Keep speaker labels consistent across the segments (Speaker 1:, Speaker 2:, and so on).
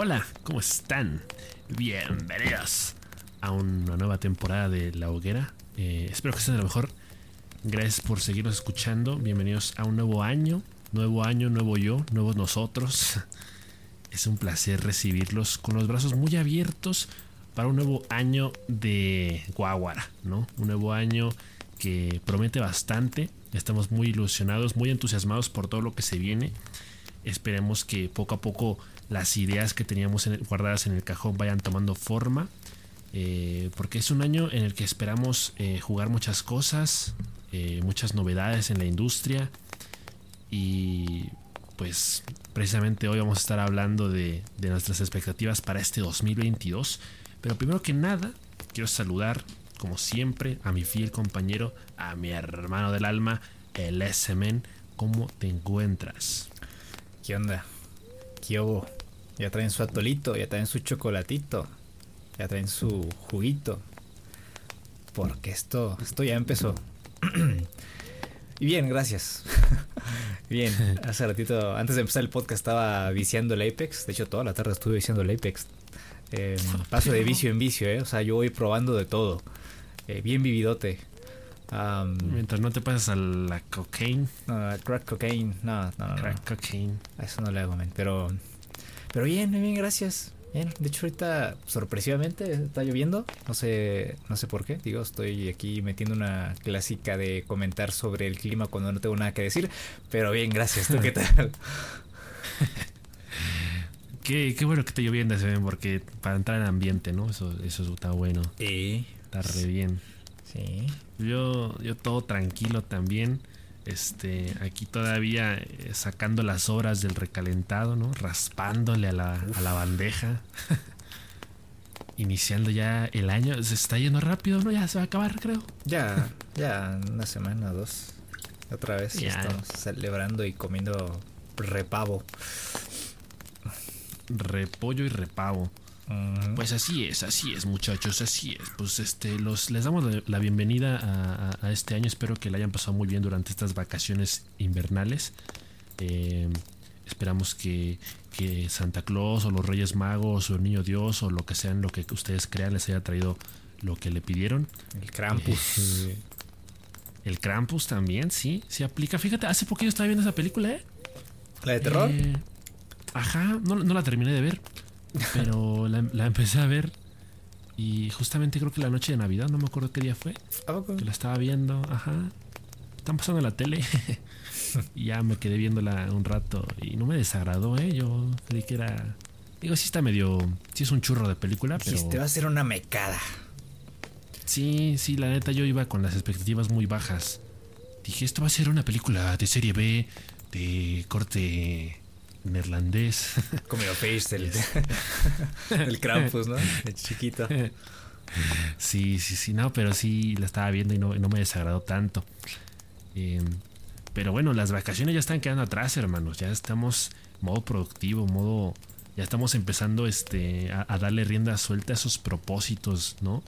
Speaker 1: Hola, ¿cómo están? Bienvenidos a una nueva temporada de La Hoguera. Eh, espero que estén a lo mejor. Gracias por seguirnos escuchando. Bienvenidos a un nuevo año. Nuevo año, nuevo yo, nuevos nosotros. Es un placer recibirlos con los brazos muy abiertos para un nuevo año de Guaguara, ¿no? Un nuevo año que promete bastante. Estamos muy ilusionados, muy entusiasmados por todo lo que se viene. Esperemos que poco a poco las ideas que teníamos guardadas en el cajón vayan tomando forma. Eh, porque es un año en el que esperamos eh, jugar muchas cosas, eh, muchas novedades en la industria. Y pues precisamente hoy vamos a estar hablando de, de nuestras expectativas para este 2022. Pero primero que nada, quiero saludar, como siempre, a mi fiel compañero, a mi hermano del alma, el SMN. ¿Cómo te encuentras?
Speaker 2: ¿Qué onda? ¿Qué hubo? Ya traen su atolito, ya traen su chocolatito, ya traen su juguito. Porque esto, esto ya empezó. y bien, gracias. bien, hace ratito, antes de empezar el podcast estaba viciando el Apex. De hecho, toda la tarde estuve viciando el Apex. Eh, paso de vicio en vicio, ¿eh? O sea, yo voy probando de todo. Eh, bien vividote.
Speaker 1: Mientras no te pasas a la cocaine.
Speaker 2: No, crack cocaine. No, no, no.
Speaker 1: Crack cocaine.
Speaker 2: A eso no le hago, man. Pero pero bien, bien, gracias. Bien, de hecho ahorita sorpresivamente está lloviendo, no sé, no sé por qué, digo, estoy aquí metiendo una clásica de comentar sobre el clima cuando no tengo nada que decir, pero bien, gracias, ¿tú qué tal?
Speaker 1: qué, qué bueno que esté lloviendo, porque para entrar en ambiente, ¿no? Eso, eso está bueno.
Speaker 2: Sí.
Speaker 1: Está re bien.
Speaker 2: Sí.
Speaker 1: Yo, yo todo tranquilo también. Este, aquí todavía eh, sacando las horas del recalentado, ¿no? Raspándole a la, a la bandeja. Iniciando ya el año. Se está yendo rápido, ¿no? Ya se va a acabar, creo.
Speaker 2: Ya, ya, una semana o dos. Otra vez ya. estamos celebrando y comiendo repavo.
Speaker 1: Repollo y repavo. Pues así es, así es, muchachos, así es. Pues este, los, les damos la, bienvenida a, este año. Espero que la hayan pasado muy bien durante estas vacaciones invernales. Eh, esperamos que, Santa Claus o los Reyes Magos o el Niño Dios o lo que sean, lo que ustedes crean, les haya traído lo que le pidieron.
Speaker 2: El Krampus.
Speaker 1: Eh, el Krampus también, sí, se aplica. Fíjate, hace poco yo estaba viendo esa película, ¿eh?
Speaker 2: ¿La de terror?
Speaker 1: Eh, ajá, no, no la terminé de ver. Pero la, empecé a ver y justamente creo que la noche de Navidad, no me acuerdo qué día fue. Que la estaba viendo, ajá. Están pasando la tele. y ya me quedé viéndola un rato y no me desagradó, ¿eh? Yo creí que era... Digo, sí está medio... Sí es un churro de película, pero...
Speaker 2: te va a ser una mecada.
Speaker 1: Sí, sí, la neta yo iba con las expectativas muy bajas. Dije, esto va a ser una película de serie B, de corte neerlandés.
Speaker 2: Como face del, el Krampus, ¿no? El chiquito.
Speaker 1: Sí, sí, sí, no, pero sí la estaba viendo y no, me desagradó tanto. Em, pero bueno, las vacaciones ya están quedando atrás, hermanos. Ya estamos modo productivo, modo. Ya estamos empezando este, a, a darle rienda suelta a esos propósitos, ¿no?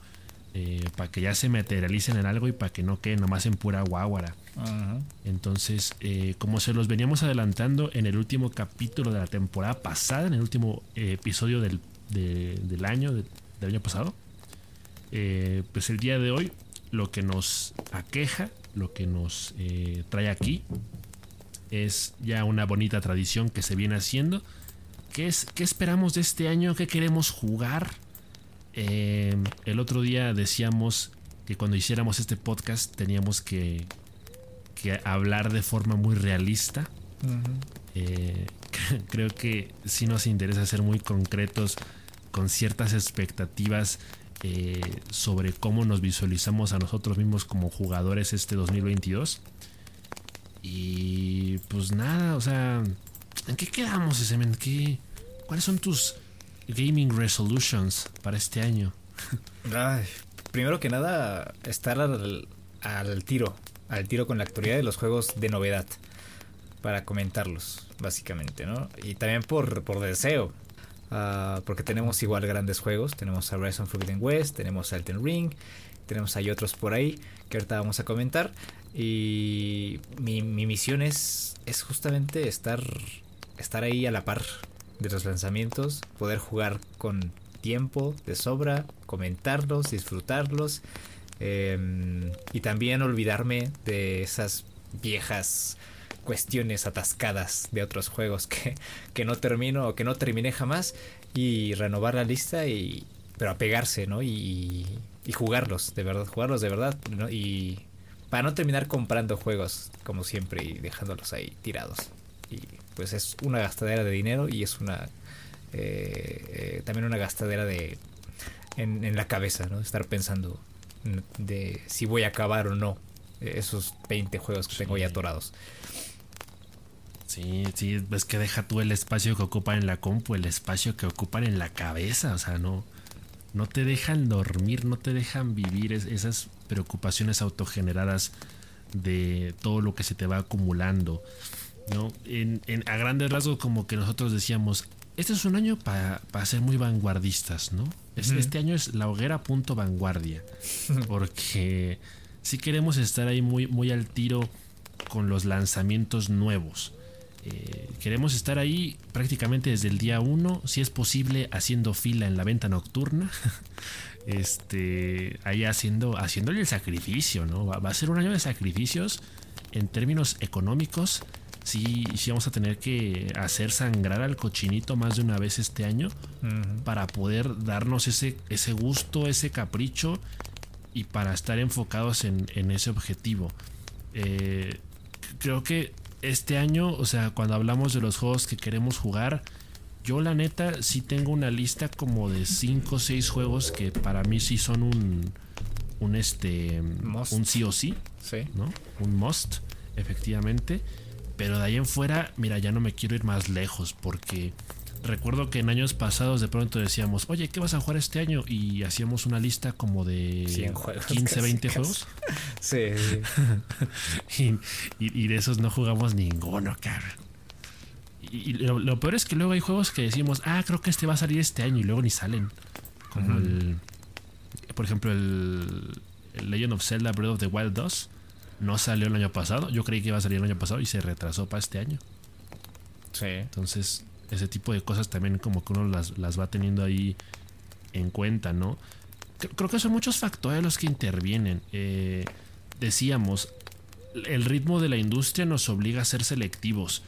Speaker 1: Eh, para que ya se materialicen en algo y para que no queden nomás en pura guaguara. Entonces, eh, como se los veníamos adelantando en el último capítulo de la temporada pasada, en el último eh, episodio del, del año, del año pasado, pues el día de hoy lo que nos aqueja, lo que nos trae aquí, es ya una bonita tradición que se viene haciendo. ¿Qué, es, ¿Qué esperamos de este año? ¿Qué queremos jugar? Eh, el otro día decíamos que cuando hiciéramos este podcast teníamos que, hablar de forma muy realista. Eh, creo que sí nos interesa ser muy concretos con ciertas expectativas eh, sobre cómo nos visualizamos a nosotros mismos como jugadores este 2022. Y pues nada, o sea, ¿en qué quedamos ese men? ¿Qué, ¿Cuáles son tus gaming resolutions para este año?
Speaker 2: primero que nada, estar al, tiro, al tiro con la actualidad de los juegos de novedad para comentarlos, básicamente, ¿no? Y también por, por deseo, ah, porque tenemos igual grandes juegos, tenemos a Horizon Forbidden West, tenemos a Elden Ring, tenemos ahí otros por ahí que ahorita vamos a comentar y mi, mi misión es, es justamente estar, estar ahí a la par de los lanzamientos, poder jugar con tiempo de sobra, comentarlos, disfrutarlos em, y también olvidarme de esas viejas cuestiones atascadas de otros juegos que, que no termino o que no terminé jamás y renovar la lista y pero apegarse, ¿no? Y, y jugarlos, de verdad, jugarlos de verdad, ¿no? Y para no terminar comprando juegos como siempre y dejándolos ahí tirados. Y pues es una gastadera de dinero y es una eh, eh, también una gastadera de en, en, la cabeza, ¿no? Estar pensando de si voy a acabar o no esos 20 juegos que tengo ya atorados.
Speaker 1: Sí, sí, es que deja tú el espacio que ocupan en la compu, el espacio que ocupan en la cabeza, o sea, no, no te dejan dormir, no te dejan vivir esas preocupaciones autogeneradas de todo lo que se te va acumulando. ¿No? En, a grandes rasgos, como que nosotros decíamos, este es un año para ser muy vanguardistas, ¿no? Este año es la hoguera punto vanguardia, porque si queremos estar ahí muy, muy al tiro con los lanzamientos nuevos. Eh, queremos estar ahí prácticamente desde el día 1, si es posible haciendo fila en la venta nocturna. este, ahí haciendo, haciéndole el sacrificio, ¿no? Va, a ser un año de sacrificios en términos económicos. Sí, sí, vamos a tener que hacer sangrar al cochinito más de una vez este año para poder darnos ese, ese gusto, ese capricho y para estar enfocados en, en ese objetivo. Eh, creo que este año, o sea, cuando hablamos de los juegos que queremos jugar, yo la neta sí tengo una lista como de 5 o 6 juegos que para mí sí son un un este un sí o sí,
Speaker 2: sí,
Speaker 1: ¿no? Un must, efectivamente, pero de ahí en fuera, mira, ya no me quiero ir más lejos porque recuerdo que en años pasados de pronto decíamos, oye, ¿qué vas a jugar este año? Y hacíamos una lista como de 15, 20 juegos.
Speaker 2: Sí.
Speaker 1: y, de esos no jugamos ninguno, cabrón. Y, lo, peor es que luego hay juegos que decimos, ah, creo que este va a salir este año y luego ni salen. Como el, por ejemplo, el, el, Legend of Zelda Breath of the Wild 2 no salió el año pasado. Yo creí que iba a salir el año pasado y se retrasó para este año.
Speaker 2: Sí.
Speaker 1: Entonces, ese tipo de cosas también como que uno las, las va teniendo ahí en cuenta, ¿no? Creo que son muchos factores los que intervienen. Eh, decíamos, el ritmo de la industria nos obliga a ser selectivos,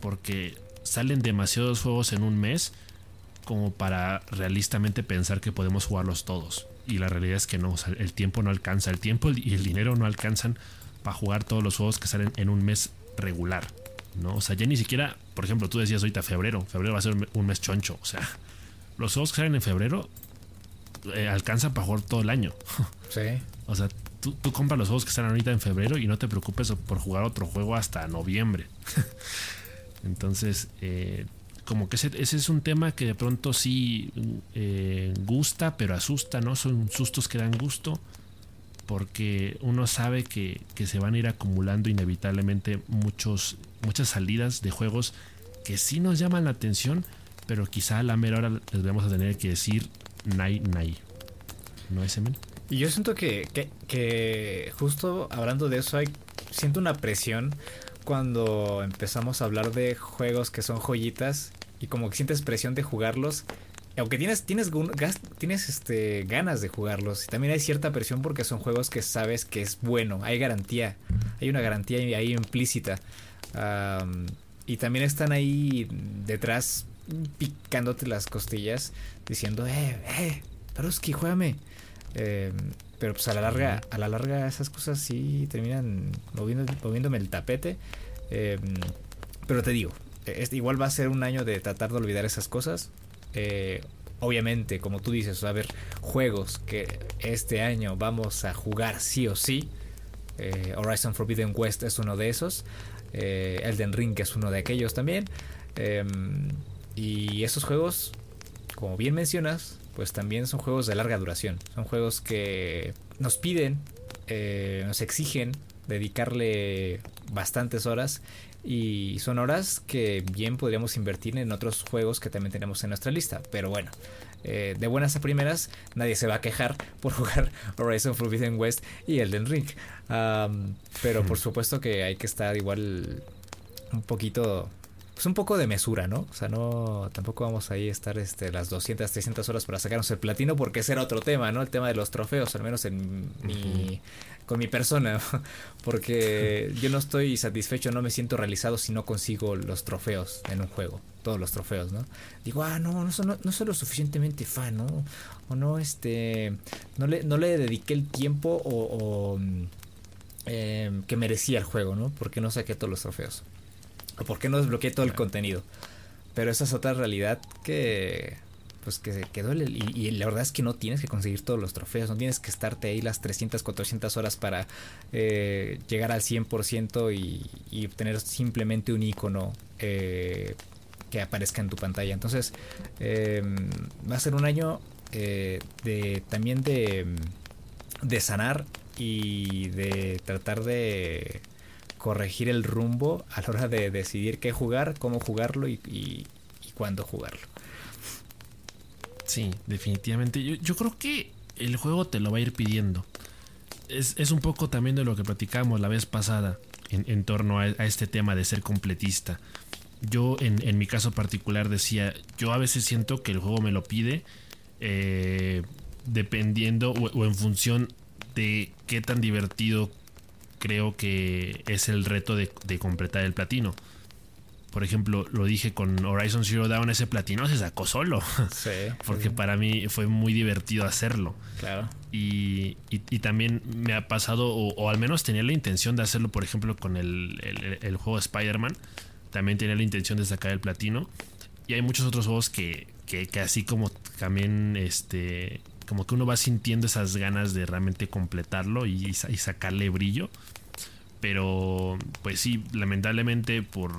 Speaker 1: porque salen demasiados juegos en un mes como para realistamente pensar que podemos jugarlos todos. Y la realidad es que no, el tiempo no alcanza, el tiempo y el dinero no alcanzan para jugar todos los juegos que salen en un mes regular. ¿no? O sea, ya ni siquiera, por ejemplo, tú decías ahorita febrero, febrero va a ser un mes choncho, o sea, los juegos que salen en febrero eh, alcanzan para jugar todo el año.
Speaker 2: Sí.
Speaker 1: o sea, tú, tú, compras los juegos que están ahorita en febrero y no te preocupes por jugar otro juego hasta noviembre. Entonces, eh, como que ese, es un tema que de pronto sí eh, gusta, pero asusta, ¿no? Son sustos que dan gusto porque uno sabe que, se van a ir acumulando inevitablemente muchos, muchas salidas de juegos que sí nos llaman la atención, pero quizá a la mera hora les vamos a tener que decir nay, nay. ¿No es?
Speaker 2: Y yo siento que, que, justo hablando de eso, hay, siento una presión cuando empezamos a hablar de juegos que son joyitas y como que sientes presión de jugarlos aunque tienes, tienes, tienes este, ganas de jugarlos, y también hay cierta presión porque son juegos que sabes que es bueno, hay garantía, hay una garantía ahí implícita. y también están ahí detrás picándote las costillas diciendo, eh, eh, Taruski, juégame. Em, pero pues a la larga, a la larga esas cosas sí terminan moviendo, moviéndome el tapete. Em, pero te digo, igual va a ser un año de tratar de olvidar esas cosas. Eh, obviamente, como tú dices, va a haber juegos que este año vamos a jugar sí o sí. Eh, Horizon Forbidden West es uno de esos. Eh, Elden Ring es uno de aquellos también. Em, y esos juegos, como bien mencionas, pues también son juegos de larga duración. Son juegos que nos piden, nos exigen dedicarle bastantes horas y son horas que bien podríamos invertir en otros juegos que también tenemos en nuestra lista. Pero bueno, eh, de buenas a primeras, nadie se va a quejar por jugar Horizon Forbidden West y Elden Ring. pero por supuesto que hay que estar igual un poquito pues un poco de mesura, ¿no? O sea, no, tampoco vamos ahí a estar este, las 200, 300 horas para sacarnos el platino porque ese era otro tema, ¿no? El tema de los trofeos, al menos en mi, con mi persona, porque yo no estoy satisfecho, no me siento realizado si no consigo los trofeos en un juego, todos los trofeos, ¿no? Digo, ah, no, no, no, no soy lo suficientemente fan, ¿no? O no, este, no le, no le dediqué el tiempo o, eh, que merecía el juego, ¿no? Porque no saqué todos los trofeos o por qué no desbloqueé todo el contenido. Pero esa es otra realidad que pues que, que duele y, la verdad es que no tienes que conseguir todos los trofeos, no tienes que estarte ahí las 300, 400 horas para eh, llegar al 100% y, y obtener simplemente un icono eh, que aparezca en tu pantalla. Entonces em, va a ser un año eh, de también de, de sanar y de tratar de corregir el rumbo a la hora de decidir qué jugar, cómo jugarlo y, cuándo jugarlo.
Speaker 1: Sí, definitivamente. Yo, creo que el juego te lo va a ir pidiendo. Es, un poco también de lo que platicamos la vez pasada en, torno a, este tema de ser completista. Yo en, mi caso particular decía, yo a veces siento que el juego me lo pide eh, dependiendo o, en función de qué tan divertido creo que es el reto de, completar el platino. Por ejemplo, lo dije con Horizon Zero Dawn, ese platino se sacó solo. Sí. Porque para mí fue muy divertido hacerlo.
Speaker 2: Claro.
Speaker 1: Y, también me ha pasado, o, al menos tenía la intención de hacerlo, por ejemplo, con el, juego Spider-Man. También tenía la intención de sacar el platino. Y hay muchos otros juegos que, que, que así como también este como que uno va sintiendo esas ganas de realmente completarlo y, sacarle brillo. Pero, pues sí, lamentablemente por...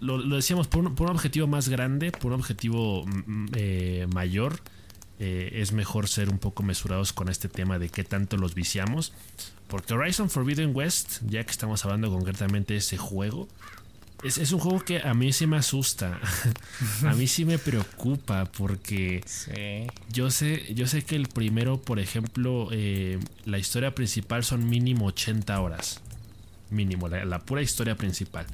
Speaker 1: Lo, decíamos, por un, objetivo más grande, por un objetivo mm, mm, eh, mayor, eh, es mejor ser un poco mesurados con este tema de qué tanto los viciamos. Porque Horizon Forbidden West, ya que estamos hablando concretamente de ese juego, es, un juego que a mí sí me asusta. a mí sí me preocupa porque yo sé, yo sé que el primero, por ejemplo, eh, la historia principal son mínimo 80 horas. Mínimo, la, pura historia principal.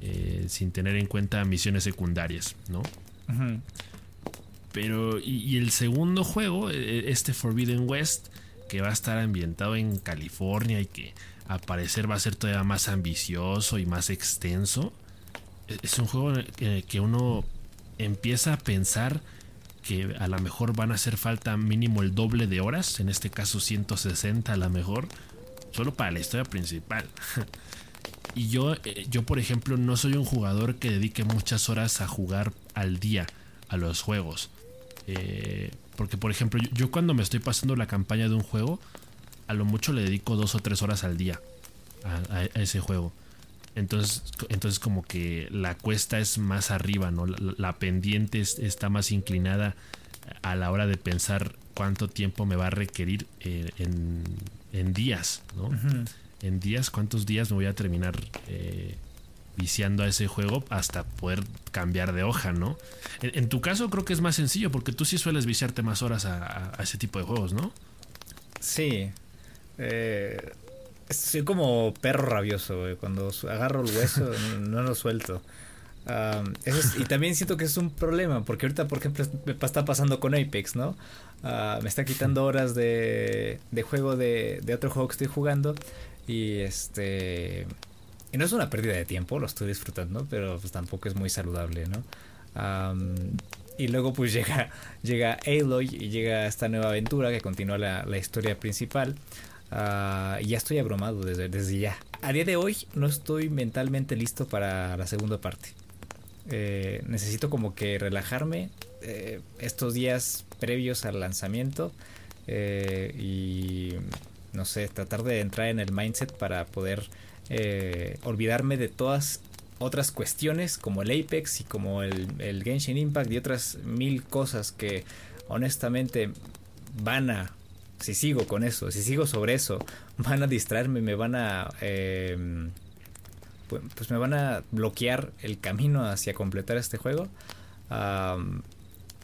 Speaker 1: Eh, sin tener en cuenta misiones secundarias, ¿no? Pero, y, el segundo juego, e, este Forbidden West, que va a estar ambientado en California y que a parecer va a ser todavía más ambicioso y más extenso. Es un juego que uno empieza a pensar que a lo mejor van a hacer falta mínimo el doble de horas, en este caso 160 a lo mejor, solo para la historia principal. y yo, eh, yo, por ejemplo, no soy un jugador que dedique muchas horas a jugar al día a los juegos. Eh, porque, por ejemplo, yo, cuando me estoy pasando la campaña de un juego, a lo mucho le dedico dos o tres horas al día a, ese juego. Entonces, entonces como que la cuesta es más arriba, ¿no? La, pendiente está más inclinada a la hora de pensar cuánto tiempo me va a requerir eh, en, días, ¿no? En días, cuántos días me voy a terminar eh, viciando a ese juego hasta poder cambiar de hoja, ¿no? En, tu caso creo que es más sencillo porque tú sí sueles viciarte más horas a, a ese tipo de juegos, ¿no?
Speaker 2: Sí, eh, soy como perro rabioso, Cuando agarro el hueso no lo suelto. Y también siento que es un problema, porque ahorita, por ejemplo, me está pasando con Apex, ¿no? Ah, me está quitando horas de, de juego de, de, otro juego que estoy jugando. Y este. Y no es una pérdida de tiempo, lo estoy disfrutando, pero pues tampoco es muy saludable, ¿no? y luego pues llega, llega Aloy y llega esta nueva aventura que continúa la, la historia principal. Uh, ya estoy abrumado desde, desde ya. A día de hoy no estoy mentalmente listo para la segunda parte. Eh, necesito como que relajarme eh, estos días previos al lanzamiento eh, y no sé, tratar de entrar en el mindset para poder olvidarme de todas otras cuestiones como el Apex y como el, el Genshin Impact y otras mil cosas que honestamente van a si sigo con eso, si sigo sobre eso, van a distraerme, me van a... Em, pues, pues me van a bloquear el camino hacia completar este juego.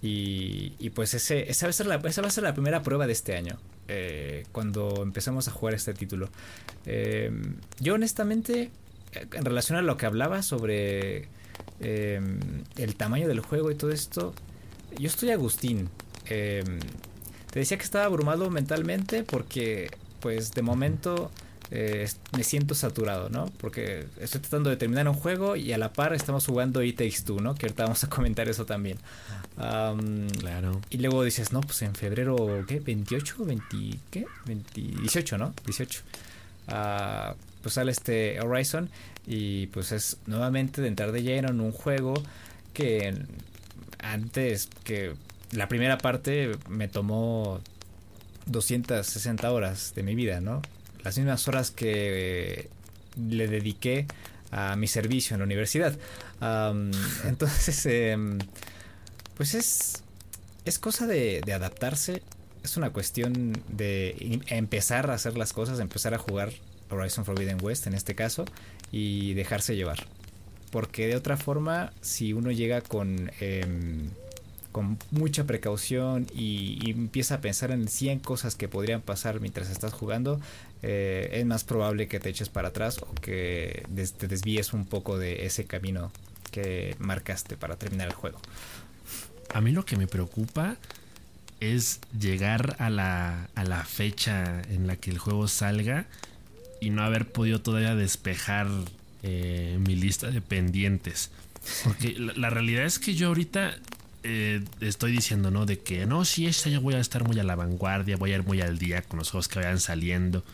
Speaker 2: y, pues ese, esa, va a ser la, primera prueba de este año. Eh, cuando empezamos a jugar este título. Em, yo honestamente, en relación a lo que hablaba sobre em, el tamaño del juego y todo esto, yo estoy Agustín. Em, te decía que estaba abrumado mentalmente porque, pues, de momento eh, me siento saturado, ¿no? Porque estoy tratando de terminar un juego y a la par estamos jugando It Takes Two, ¿no? Que ahorita vamos a comentar eso también.
Speaker 1: claro.
Speaker 2: Y luego dices, no, pues en febrero, ¿qué? ¿28? ¿20? ¿Qué? 18, ¿no? 18. Ah, pues sale este Horizon y pues es nuevamente de entrar de lleno en un juego que antes que la primera parte me tomó 260 horas de mi vida, ¿no? Las mismas horas que le dediqué a mi servicio en la universidad. entonces, em, pues es, es cosa de, adaptarse. Es una cuestión de empezar a hacer las cosas, empezar a jugar Horizon Forbidden West en este caso y dejarse llevar. Porque de otra forma, si uno llega con... Em, con mucha precaución y, empieza a pensar en 100 cosas que podrían pasar mientras estás jugando, eh, es más probable que te eches para atrás o que te desvíes un poco de ese camino que marcaste para terminar el juego.
Speaker 1: A mí lo que me preocupa es llegar a la, a la fecha en la que el juego salga y no haber podido todavía despejar eh, mi lista de pendientes. Porque la, realidad es que yo ahorita eh, estoy diciendo, ¿no? De que no, si este año voy a estar muy a la vanguardia, voy a ir muy al día con los juegos que vayan saliendo.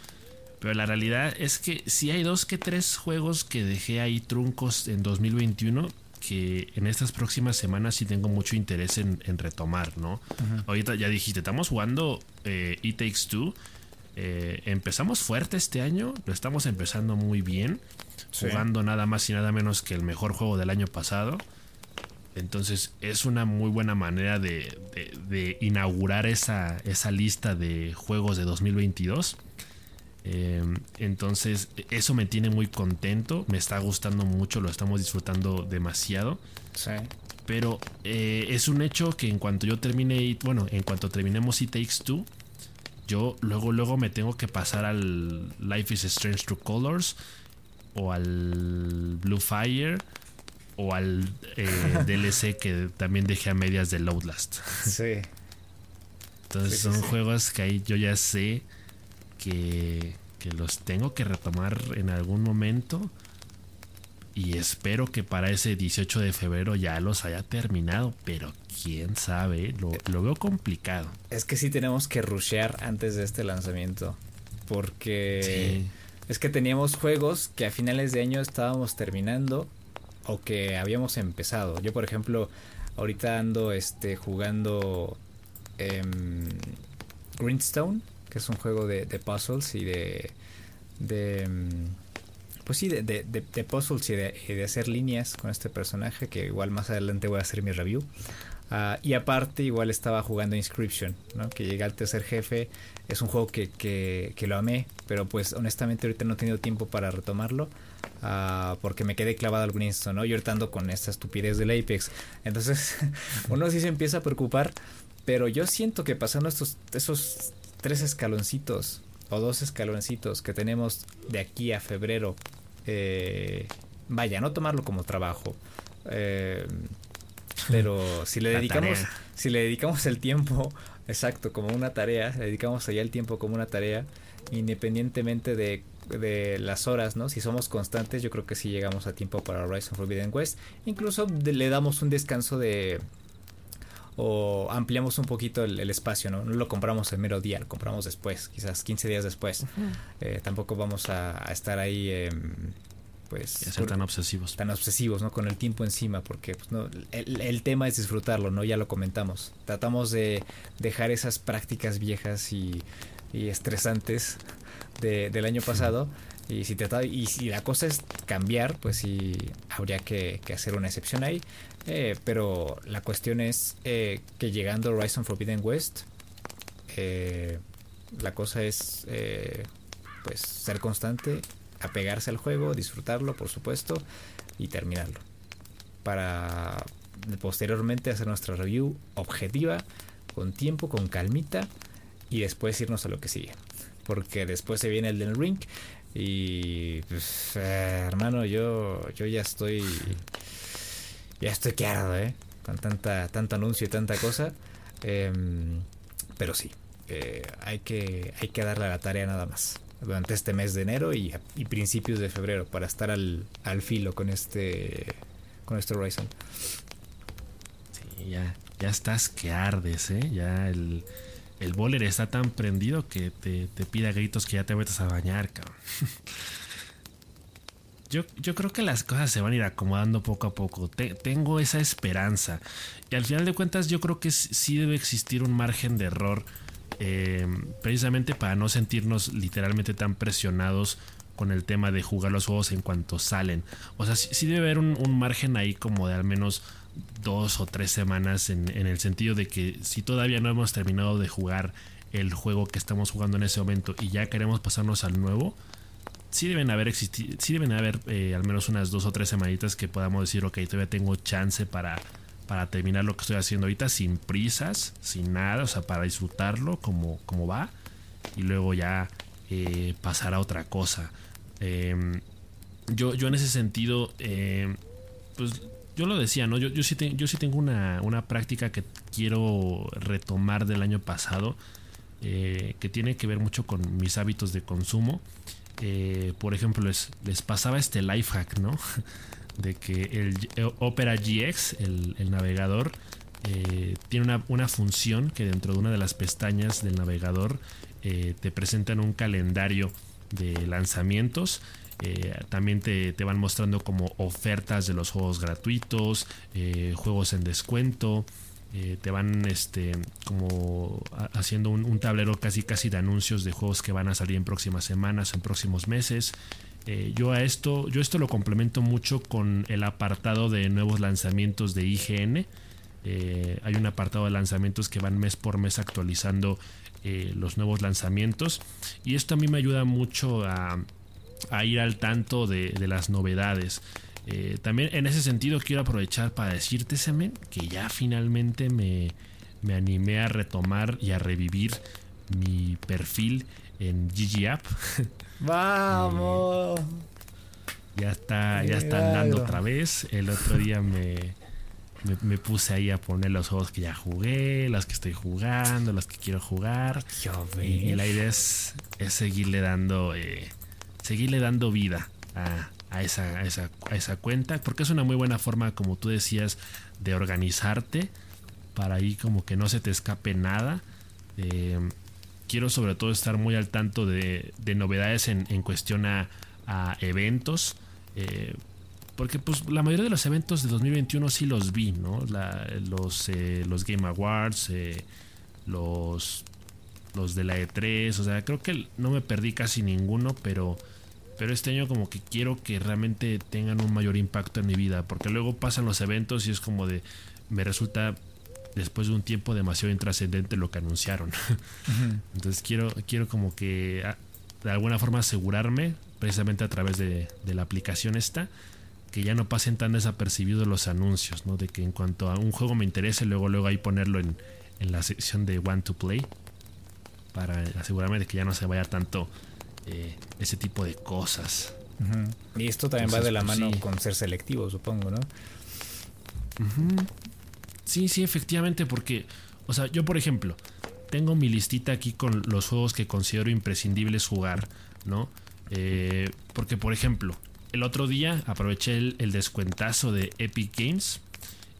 Speaker 1: Pero la realidad es que si hay dos que tres juegos que dejé ahí truncos en 2021 que en estas próximas semanas sí tengo mucho interés en, retomar, ¿no? Ahorita ya dijiste, estamos jugando eh, It Takes Two. Eh, empezamos fuerte este año, lo estamos empezando muy bien, jugando nada más y nada menos que el mejor juego del año pasado. Entonces es una muy buena manera de, inaugurar esa, esa, lista de juegos de 2022. Em, entonces eso me tiene muy contento, me está gustando mucho, lo estamos disfrutando demasiado.
Speaker 2: Sí.
Speaker 1: Pero eh, es un hecho que en cuanto yo termine, bueno, en cuanto terminemos It Takes Two, yo luego, luego me tengo que pasar al Life is Strange True Colors o al Blue Fire o al eh, DLC que también dejé a medias de Outlast.
Speaker 2: Sí.
Speaker 1: Entonces son juegos que ahí yo ya sé que, que los tengo que retomar en algún momento. Y espero que para ese 18 de febrero ya los haya terminado. Pero quién sabe, lo, lo veo complicado.
Speaker 2: Es que sí tenemos que rushear antes de este lanzamiento. Porque es que teníamos juegos que a finales de año estábamos terminando o que habíamos empezado. Yo, por ejemplo, ahorita ando este, jugando em, Greenstone, que es un juego de, puzzles y de... de em, pues sí, de, puzzles y de, hacer líneas con este personaje, que igual más adelante voy a hacer mi review. Ah, y aparte, igual estaba jugando Inscription, ¿no? que llega al tercer jefe. Es un juego que, que, que, lo amé, pero pues honestamente ahorita no he tenido tiempo para retomarlo. Ah, porque me quedé clavado al Greenstone, ¿no? Yo ahorita con esta estupidez del Apex. Entonces, uno sí se empieza a preocupar. Pero yo siento que pasando estos, tres escaloncitos o dos escaloncitos que tenemos de aquí a febrero, eh, vaya, no tomarlo como trabajo. Eh, pero si le dedicamos, si le dedicamos el tiempo, exacto, como una tarea, le dedicamos allá el tiempo como una tarea, independientemente de, de las horas, ¿no? Si somos constantes, yo creo que sí llegamos a tiempo para Horizon Forbidden West. Incluso le damos un descanso de o ampliamos un poquito el, espacio, ¿no? No lo compramos el mero día, lo compramos después, quizás 15 días después. Eh, tampoco vamos a, estar ahí pues
Speaker 1: ser tan obsesivos.
Speaker 2: tan obsesivos no con el tiempo encima porque pues, no, el, tema es disfrutarlo no ya lo comentamos. Tratamos de dejar esas prácticas viejas y, estresantes del año pasado. Y si trata, y si la cosa es cambiar pues sí habría que, hacer una excepción ahí eh, pero la cuestión es eh, que llegando a Horizon Forbidden West eh, la cosa es pues ser constante apegarse al juego, disfrutarlo, por supuesto, y terminarlo. Para posteriormente hacer nuestra review objetiva, con tiempo, con calmita, y después irnos a lo que sigue. Porque después se viene el del ring. Y pues, eh, hermano, yo, yo ya estoy. Ya estoy que ¿eh? Con tanta, tanto anuncio y tanta cosa. Em, pero sí, eh, hay, que, hay que darle la tarea nada más durante este mes de enero y, principios de febrero para estar al, al, filo con este con este Horizon.
Speaker 1: Sí, ya, ya estás que ardes, ¿eh? Ya el, el bowler está tan prendido que te, te pide a gritos que ya te metas a bañar, cabrón. Yo, creo que las cosas se van a ir acomodando poco a poco. tengo esa esperanza. Y al final de cuentas yo creo que sí debe existir un margen de error eh, precisamente para no sentirnos literalmente tan presionados con el tema de jugar los juegos en cuanto salen. O sea, sí, debe haber un, margen ahí como de al menos dos o tres semanas en, el sentido de que si todavía no hemos terminado de jugar el juego que estamos jugando en ese momento y ya queremos pasarnos al nuevo, sí deben haber existido, sí deben haber eh, al menos unas dos o tres semanitas que podamos decir, ok, todavía tengo chance para para terminar lo que estoy haciendo ahorita sin prisas, sin nada, o sea, para disfrutarlo como, va y luego ya eh, pasar a otra cosa. Em, yo, yo en ese sentido, em, pues yo lo decía, ¿no? Yo, yo, sí, yo sí tengo una, una, práctica que quiero retomar del año pasado, eh, que tiene que ver mucho con mis hábitos de consumo. Eh, por ejemplo, les, les pasaba este life hack, ¿no? de que el Opera GX, el, navegador, eh, tiene una, función que dentro de una de las pestañas del navegador eh, te presentan un calendario de lanzamientos. Eh, también te, van mostrando como ofertas de los juegos gratuitos, juegos en descuento. Te van este como haciendo un, tablero casi casi de anuncios de juegos que van a salir en próximas semanas, en próximos meses. Eh, yo a esto, yo esto lo complemento mucho con el apartado de nuevos lanzamientos de IGN. Eh, hay un apartado de lanzamientos que van mes por mes actualizando eh, los nuevos lanzamientos. Y esto a mí me ayuda mucho a, ir al tanto de, las novedades. También en ese sentido quiero aprovechar para decirte, Semen, que ya finalmente me, me animé a retomar y a revivir mi perfil en GG App.
Speaker 2: Vamos.
Speaker 1: ya está, ya está andando otra vez. El otro día me, me, puse ahí a poner los juegos que ya jugué, los que estoy jugando, los que quiero jugar. Y, la idea es, es seguirle dando, eh, seguirle dando vida a, esa, a, esa, a esa cuenta, porque es una muy buena forma, como tú decías, de organizarte para ahí como que no se te escape nada. Eh, quiero sobre todo estar muy al tanto de, novedades en, cuestión a, eventos. Eh, porque pues la mayoría de los eventos de 2021 sí los vi, ¿no? los, eh, los Game Awards, los, los de la E3, o sea, creo que no me perdí casi ninguno, pero, pero este año como que quiero que realmente tengan un mayor impacto en mi vida, porque luego pasan los eventos y es como de, me resulta después de un tiempo demasiado intrascendente lo que anunciaron. Entonces quiero, quiero como que ah, de alguna forma asegurarme, precisamente a través de, la aplicación esta, que ya no pasen tan desapercibidos los anuncios, ¿no? De que en cuanto a un juego me interese, luego, luego ahí ponerlo en, la sección de One to Play, para asegurarme de que ya no se vaya tanto eh, ese tipo de cosas.
Speaker 2: Y esto también va de la pues mano con ser selectivo, supongo, ¿no?
Speaker 1: Sí, sí, efectivamente, porque, o sea, yo por ejemplo, tengo mi listita aquí con los juegos que considero imprescindibles jugar, ¿no? Eh, porque, por ejemplo, el otro día aproveché el, descuentazo de Epic Games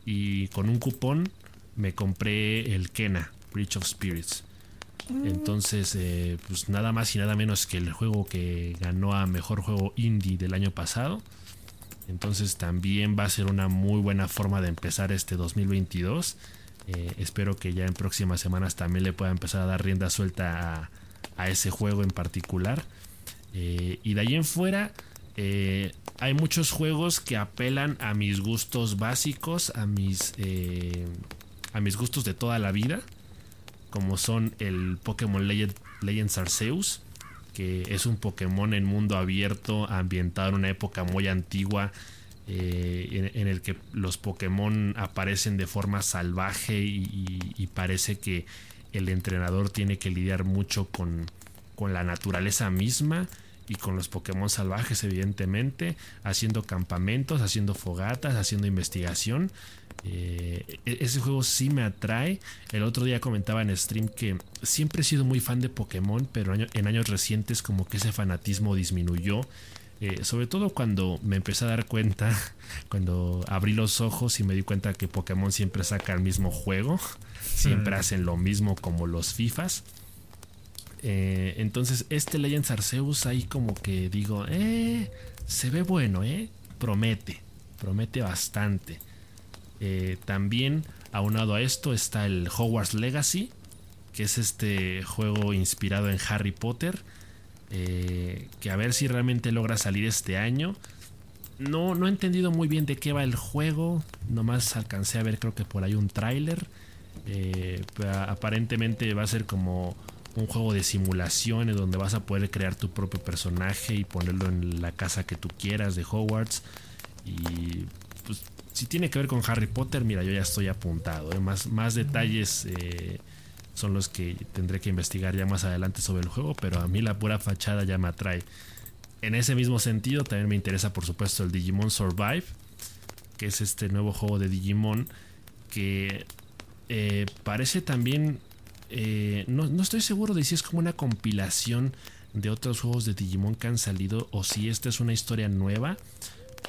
Speaker 1: y con un cupón me compré el Kena, Bridge of Spirits. Mm. Entonces, eh, pues nada más y nada menos que el juego que ganó a mejor juego indie del año pasado. Entonces también va a ser una muy buena forma de empezar este 2022. Eh, espero que ya en próximas semanas también le pueda empezar a dar rienda suelta a, ese juego en particular. Eh, y de ahí en fuera hay muchos juegos que apelan a mis gustos básicos, a mis, a mis gustos de toda la vida. Como son el Pokémon Legends Arceus que es un Pokémon en mundo abierto, ambientado en una época muy antigua, eh, en, el que los Pokémon aparecen de forma salvaje y, parece que el entrenador tiene que lidiar mucho con, la naturaleza misma y con los Pokémon salvajes evidentemente, haciendo campamentos, haciendo fogatas, haciendo investigación. Eh, e-, ese juego sí me atrae. El otro día comentaba en stream que siempre he sido muy fan de Pokémon, pero en años recientes como que ese fanatismo disminuyó. Eh, sobre todo cuando me empecé a dar cuenta, cuando abrí los ojos y me di cuenta que Pokémon siempre saca el mismo juego, siempre hacen lo mismo como los FIFAs. Eh, entonces, este Legends Arceus ahí como que digo, eh, se ve bueno, eh, promete, promete bastante. Eh, también, aunado a esto, está el Hogwarts Legacy, que es este juego inspirado en Harry Potter, que a ver si realmente logra salir este año. No, no he entendido muy bien de qué va el juego, nomás alcancé a ver creo que por ahí un tráiler. aparentemente va a ser como un juego de simulaciones donde vas a poder crear tu propio personaje y ponerlo en la casa que tú quieras de Hogwarts. Y si tiene que ver con Harry Potter, mira, yo ya estoy apuntado. ¿eh? Más, más detalles eh, son los que tendré que investigar ya más adelante sobre el juego, pero a mí la pura fachada ya me atrae. En ese mismo sentido, también me interesa por supuesto el Digimon Survive, que es este nuevo juego de Digimon que eh, parece también eh, no, estoy seguro de si es como una compilación de otros juegos de Digimon que han salido o si esta es una historia nueva.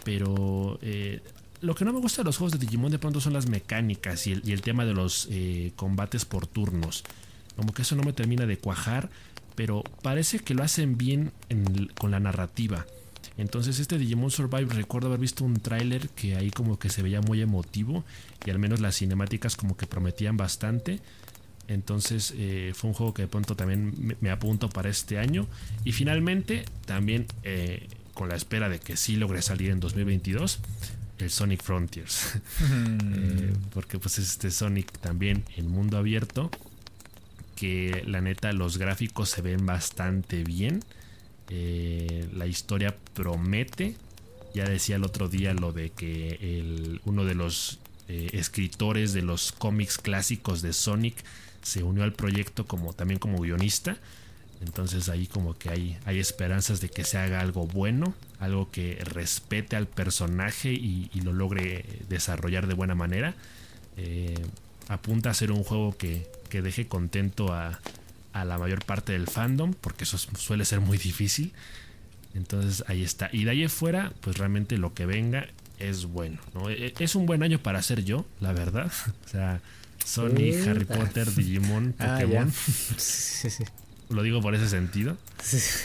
Speaker 1: Pero lo que no me gusta de los juegos de Digimon de pronto son las mecánicas y el, tema de los eh, combates por turnos. Como que eso no me termina de cuajar, pero parece que lo hacen bien con la narrativa. Entonces este Digimon Survive recuerdo haber visto un tráiler que ahí como que se veía muy emotivo y al menos las cinemáticas como que prometían bastante. Entonces eh, fue un juego que de pronto también me, apunto para este año. Y finalmente, también eh, con la espera de que sí logre salir en 2022, el Sonic Frontiers. Eh, porque pues este Sonic también en mundo abierto. Que la neta los gráficos se ven bastante bien. la historia promete. Ya decía el otro día lo de que el, uno de los escritores de los cómics clásicos de Sonic se unió al proyecto como también como guionista. Entonces ahí como que hay, hay esperanzas de que se haga algo bueno, algo que respete al personaje y, lo logre desarrollar de buena manera. Eh, apunta a ser un juego que, que deje contento a, a, la mayor parte del fandom, porque eso suele ser muy difícil. Entonces ahí está. Y de ahí afuera, pues realmente lo que venga es bueno. ¿no? E, e, es un buen año para ser yo, la verdad. o sea, Sonic, Harry Potter, Digimon, ah, Pokémon. sí, sí. Lo digo por ese sentido.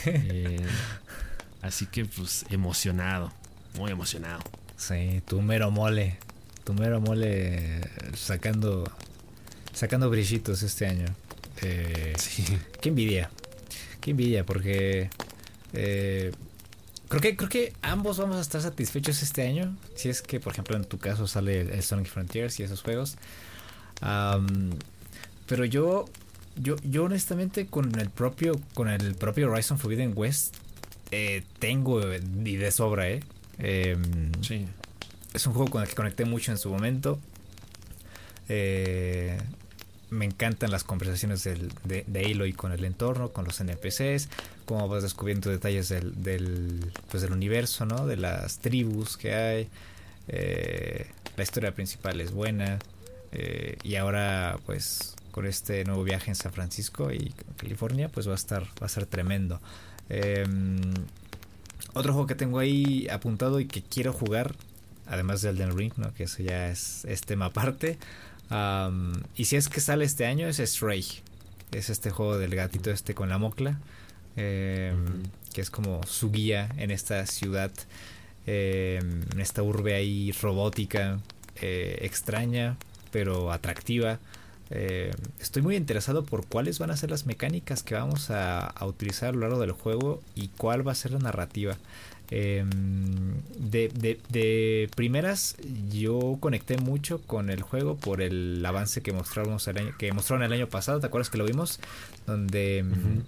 Speaker 1: Eh, así que pues emocionado, muy emocionado.
Speaker 2: Sí, tu mero mole, tu mero mole sacando sacando brillitos este año. Eh, sí. Qué envidia, qué envidia porque eh, creo que creo que ambos vamos a estar satisfechos este año. Si es que por ejemplo en tu caso sale el Sonic Frontiers y esos juegos pero yo, yo, yo honestamente con el propio, con el propio Horizon Forbidden West eh, tengo y de sobra, eh. Em, sí. Es un juego con el que conecté mucho en su momento. Eh, me encantan las conversaciones del, de, de, Aloy con el entorno, con los NPCs, cómo vas descubriendo detalles del, del, pues del universo, ¿no? De las tribus que hay. la historia principal es buena. Eh, y ahora, pues, con este nuevo viaje en San Francisco y California, pues va a estar, va a ser tremendo. Em, otro juego que tengo ahí apuntado y que quiero jugar, además del Elden Ring, ¿no? que eso ya es, tema aparte. y si es que sale este año, es Stray. Es este juego del gatito este con la mocla. Em, que es como su guía en esta ciudad, em, en esta urbe ahí robótica, eh, extraña, pero atractiva. Eh, estoy muy interesado por cuáles van a ser las mecánicas que vamos a, utilizar a lo largo del juego y cuál va a ser la narrativa. Em, de, de, primeras yo conecté mucho con el juego por el avance que mostraron el año, que mostraron el año pasado, ¿te acuerdas que lo vimos? Donde em,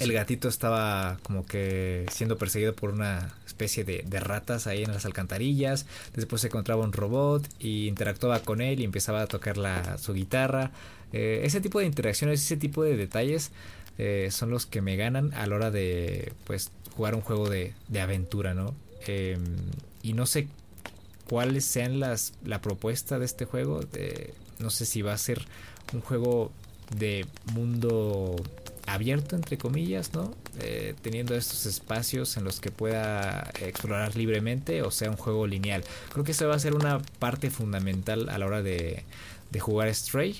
Speaker 2: el gatito estaba como que siendo perseguido por una especie de, ratas ahí en las alcantarillas. Después se encontraba un robot y interactuaba con él y empezaba a tocar la, su guitarra. Eh, ese tipo de interacciones, ese tipo de detalles eh, son los que me ganan a la hora de pues jugar un juego de, aventura, ¿no? Em, y no sé cuáles sean las la propuesta de este juego. no sé si va a ser un juego de mundo abierto entre comillas, ¿no? Eh, teniendo estos espacios en los que pueda explorar libremente o sea un juego lineal. Creo que esa va a ser una parte fundamental a la hora de, de jugar Stray.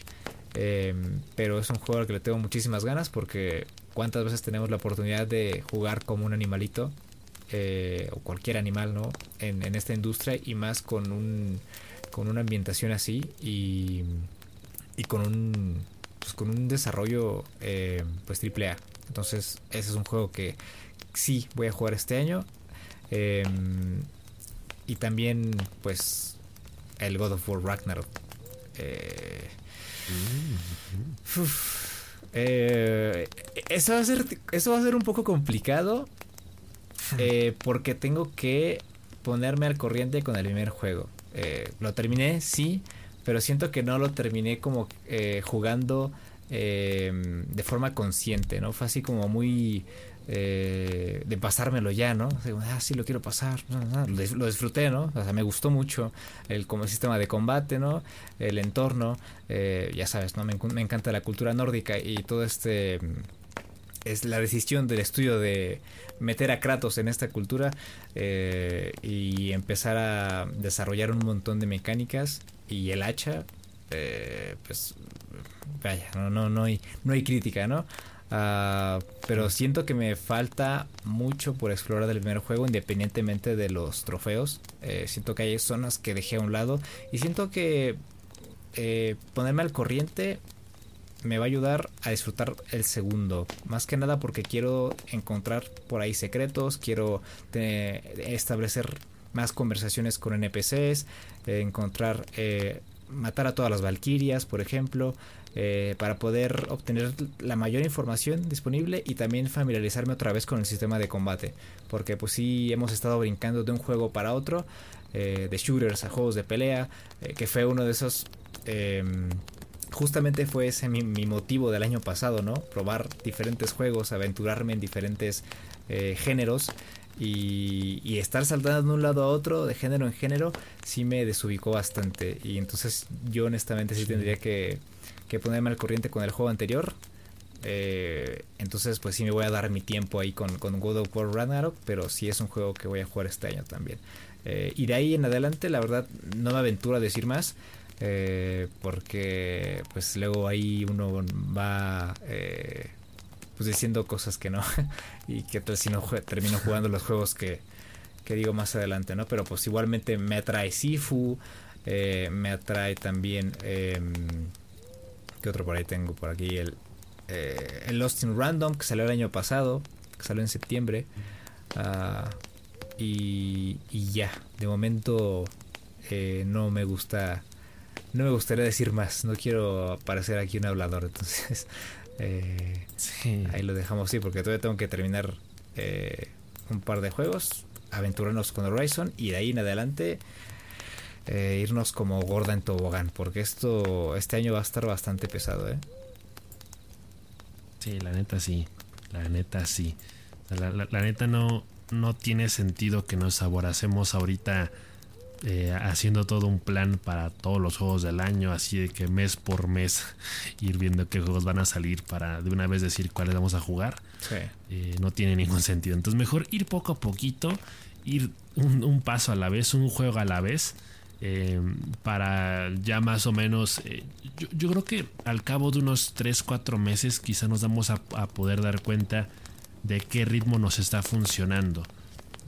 Speaker 2: Em, pero es un juego al que le tengo muchísimas ganas porque cuántas veces tenemos la oportunidad de jugar como un animalito eh, o cualquier animal, ¿no? En, en, esta industria y más con un con una ambientación así y, y con un pues, con un desarrollo eh, pues triple A. Entonces ese es un juego que sí voy a jugar este año. Em, y también pues el God of War Ragnarok. Eh, eh, eso, va a ser, eso va a ser un poco complicado porque tengo que ponerme al corriente con el primer juego. lo terminé, sí, pero siento que no lo terminé como eh, jugando eh, de forma consciente, ¿no? Fue así como muy eh, de pasármelo ya, ¿no? ah, sí, lo quiero pasar, lo, disfruté, ¿no? O sea, me gustó mucho el como sistema de combate, ¿no? El entorno, ya sabes, ¿no? Me, me, encanta la cultura nórdica y todo este es la decisión del estudio de meter a Kratos en esta cultura y empezar a desarrollar un montón de mecánicas y el hacha, eh, pues vaya, no, no, no, hay, no hay crítica, ¿no? Ah, pero siento que me falta mucho por explorar del primer juego independientemente de los trofeos. Eh, siento que hay zonas que dejé a un lado y siento que eh, ponerme al corriente me va a ayudar a disfrutar el segundo. Más que nada porque quiero encontrar por ahí secretos, quiero establecer más conversaciones con NPCs, eh, encontrar, eh, matar a todas las valquirias, por ejemplo, eh, para poder obtener la mayor información disponible y también familiarizarme otra vez con el sistema de combate. Porque pues sí hemos estado brincando de un juego para otro, de shooters a juegos de pelea, que fue uno de esos em, justamente fue ese mi, mi, motivo del año pasado, ¿no? Probar diferentes juegos, aventurarme en diferentes géneros y, estar saltando de un lado a otro, de género en género, sí me desubicó bastante. Y entonces yo honestamente sí, tendría que, ponerme al corriente con el juego anterior. Eh, entonces pues sí me voy a dar mi tiempo ahí con, con God of War Ragnarok, pero sí es un juego que voy a jugar este año también. Eh, y de ahí en adelante la verdad no me aventuro a decir más. Eh, porque pues luego ahí uno va pues diciendo cosas que no. y que tal si no termino jugando los juegos que, que digo más adelante, ¿no? Pero pues igualmente me atrae Sifu, eh, me atrae también... Eh, ¿Qué otro por ahí tengo? Por aquí el, eh, el Lost in Random, que salió el año pasado, que salió en septiembre. Ah, y, y, ya, de momento eh, no me gusta... No me gustaría decir más, no quiero parecer aquí un hablador, entonces eh, Ahí lo dejamos así porque todavía tengo que terminar eh, un par de juegos, aventurarnos con Horizon y de ahí en adelante eh, irnos como gorda en tobogán porque esto este año va a estar bastante pesado, ¿eh?
Speaker 1: Sí, la neta sí, la neta sí. La, la neta no, no tiene sentido que nos aboracemos ahorita eh, haciendo todo un plan para todos los juegos del año, así de que mes por mes ir viendo qué juegos van a salir para de una vez decir cuáles vamos a jugar. Eh, no tiene ningún sentido. Entonces mejor ir poco a poquito, ir un, paso a la vez, un juego a la vez. Eh, para ya más o menos yo, creo que al cabo de unos 3-4 meses quizá nos vamos a poder dar cuenta de qué ritmo nos está funcionando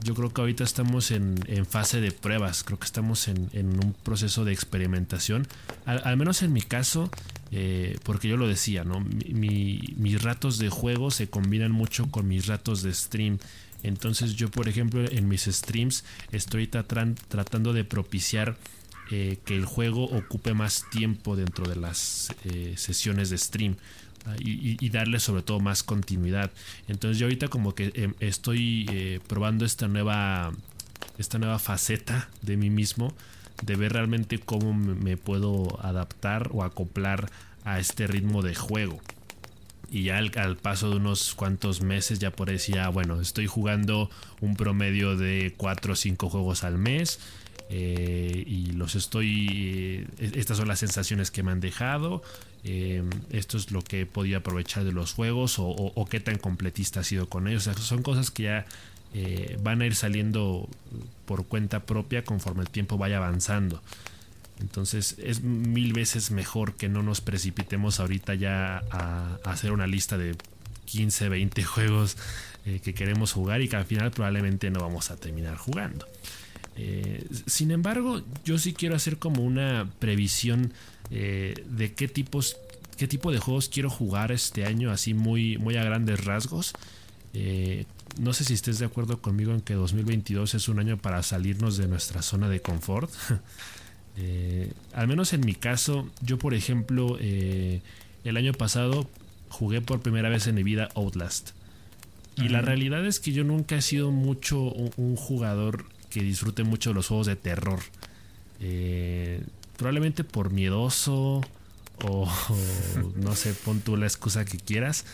Speaker 1: yo creo que ahorita estamos en, fase de pruebas, creo que estamos en, un proceso de experimentación, al, menos en mi caso, eh, porque yo lo decía, ¿no? mis ratos de juego se combinan mucho con mis ratos de stream. Entonces yo, por ejemplo, en mis streams estoy tratando de propiciar eh, que el juego ocupe más tiempo dentro de las eh, sesiones de stream. Ah, y, darle sobre todo más continuidad. Entonces yo ahorita como que em, estoy eh, probando esta nueva, esta nueva faceta de mí mismo, de ver realmente cómo me puedo adaptar o acoplar a este ritmo de juego. Y ya al, paso de unos cuantos meses ya por decir, bueno, estoy jugando un promedio de 4 o 5 juegos al mes. Eh, y los estoy. Eh, estas son las sensaciones que me han dejado. Eh, esto es lo que he podido aprovechar de los juegos. O, qué tan completista ha sido con ellos. son cosas que ya van a ir saliendo por cuenta propia conforme el tiempo vaya avanzando. Entonces es mil veces mejor que no nos precipitemos ahorita ya a, hacer una lista de 15, 20 juegos eh, que queremos jugar y que al final probablemente no vamos a terminar jugando. Eh, sin embargo, yo sí quiero hacer como una previsión eh, de qué tipos, qué tipo de juegos quiero jugar este año, así muy, muy a grandes rasgos. no sé si estés de acuerdo conmigo en que 2022 es un año para salirnos de nuestra zona de confort. Eh, al menos en mi caso, yo por ejemplo, eh, el año pasado jugué por primera vez en mi vida Outlast. Y la realidad es que yo nunca he sido mucho un, jugador que disfrute mucho de los juegos de terror. Eh, probablemente por miedoso o, no sé, pon tú la excusa que quieras.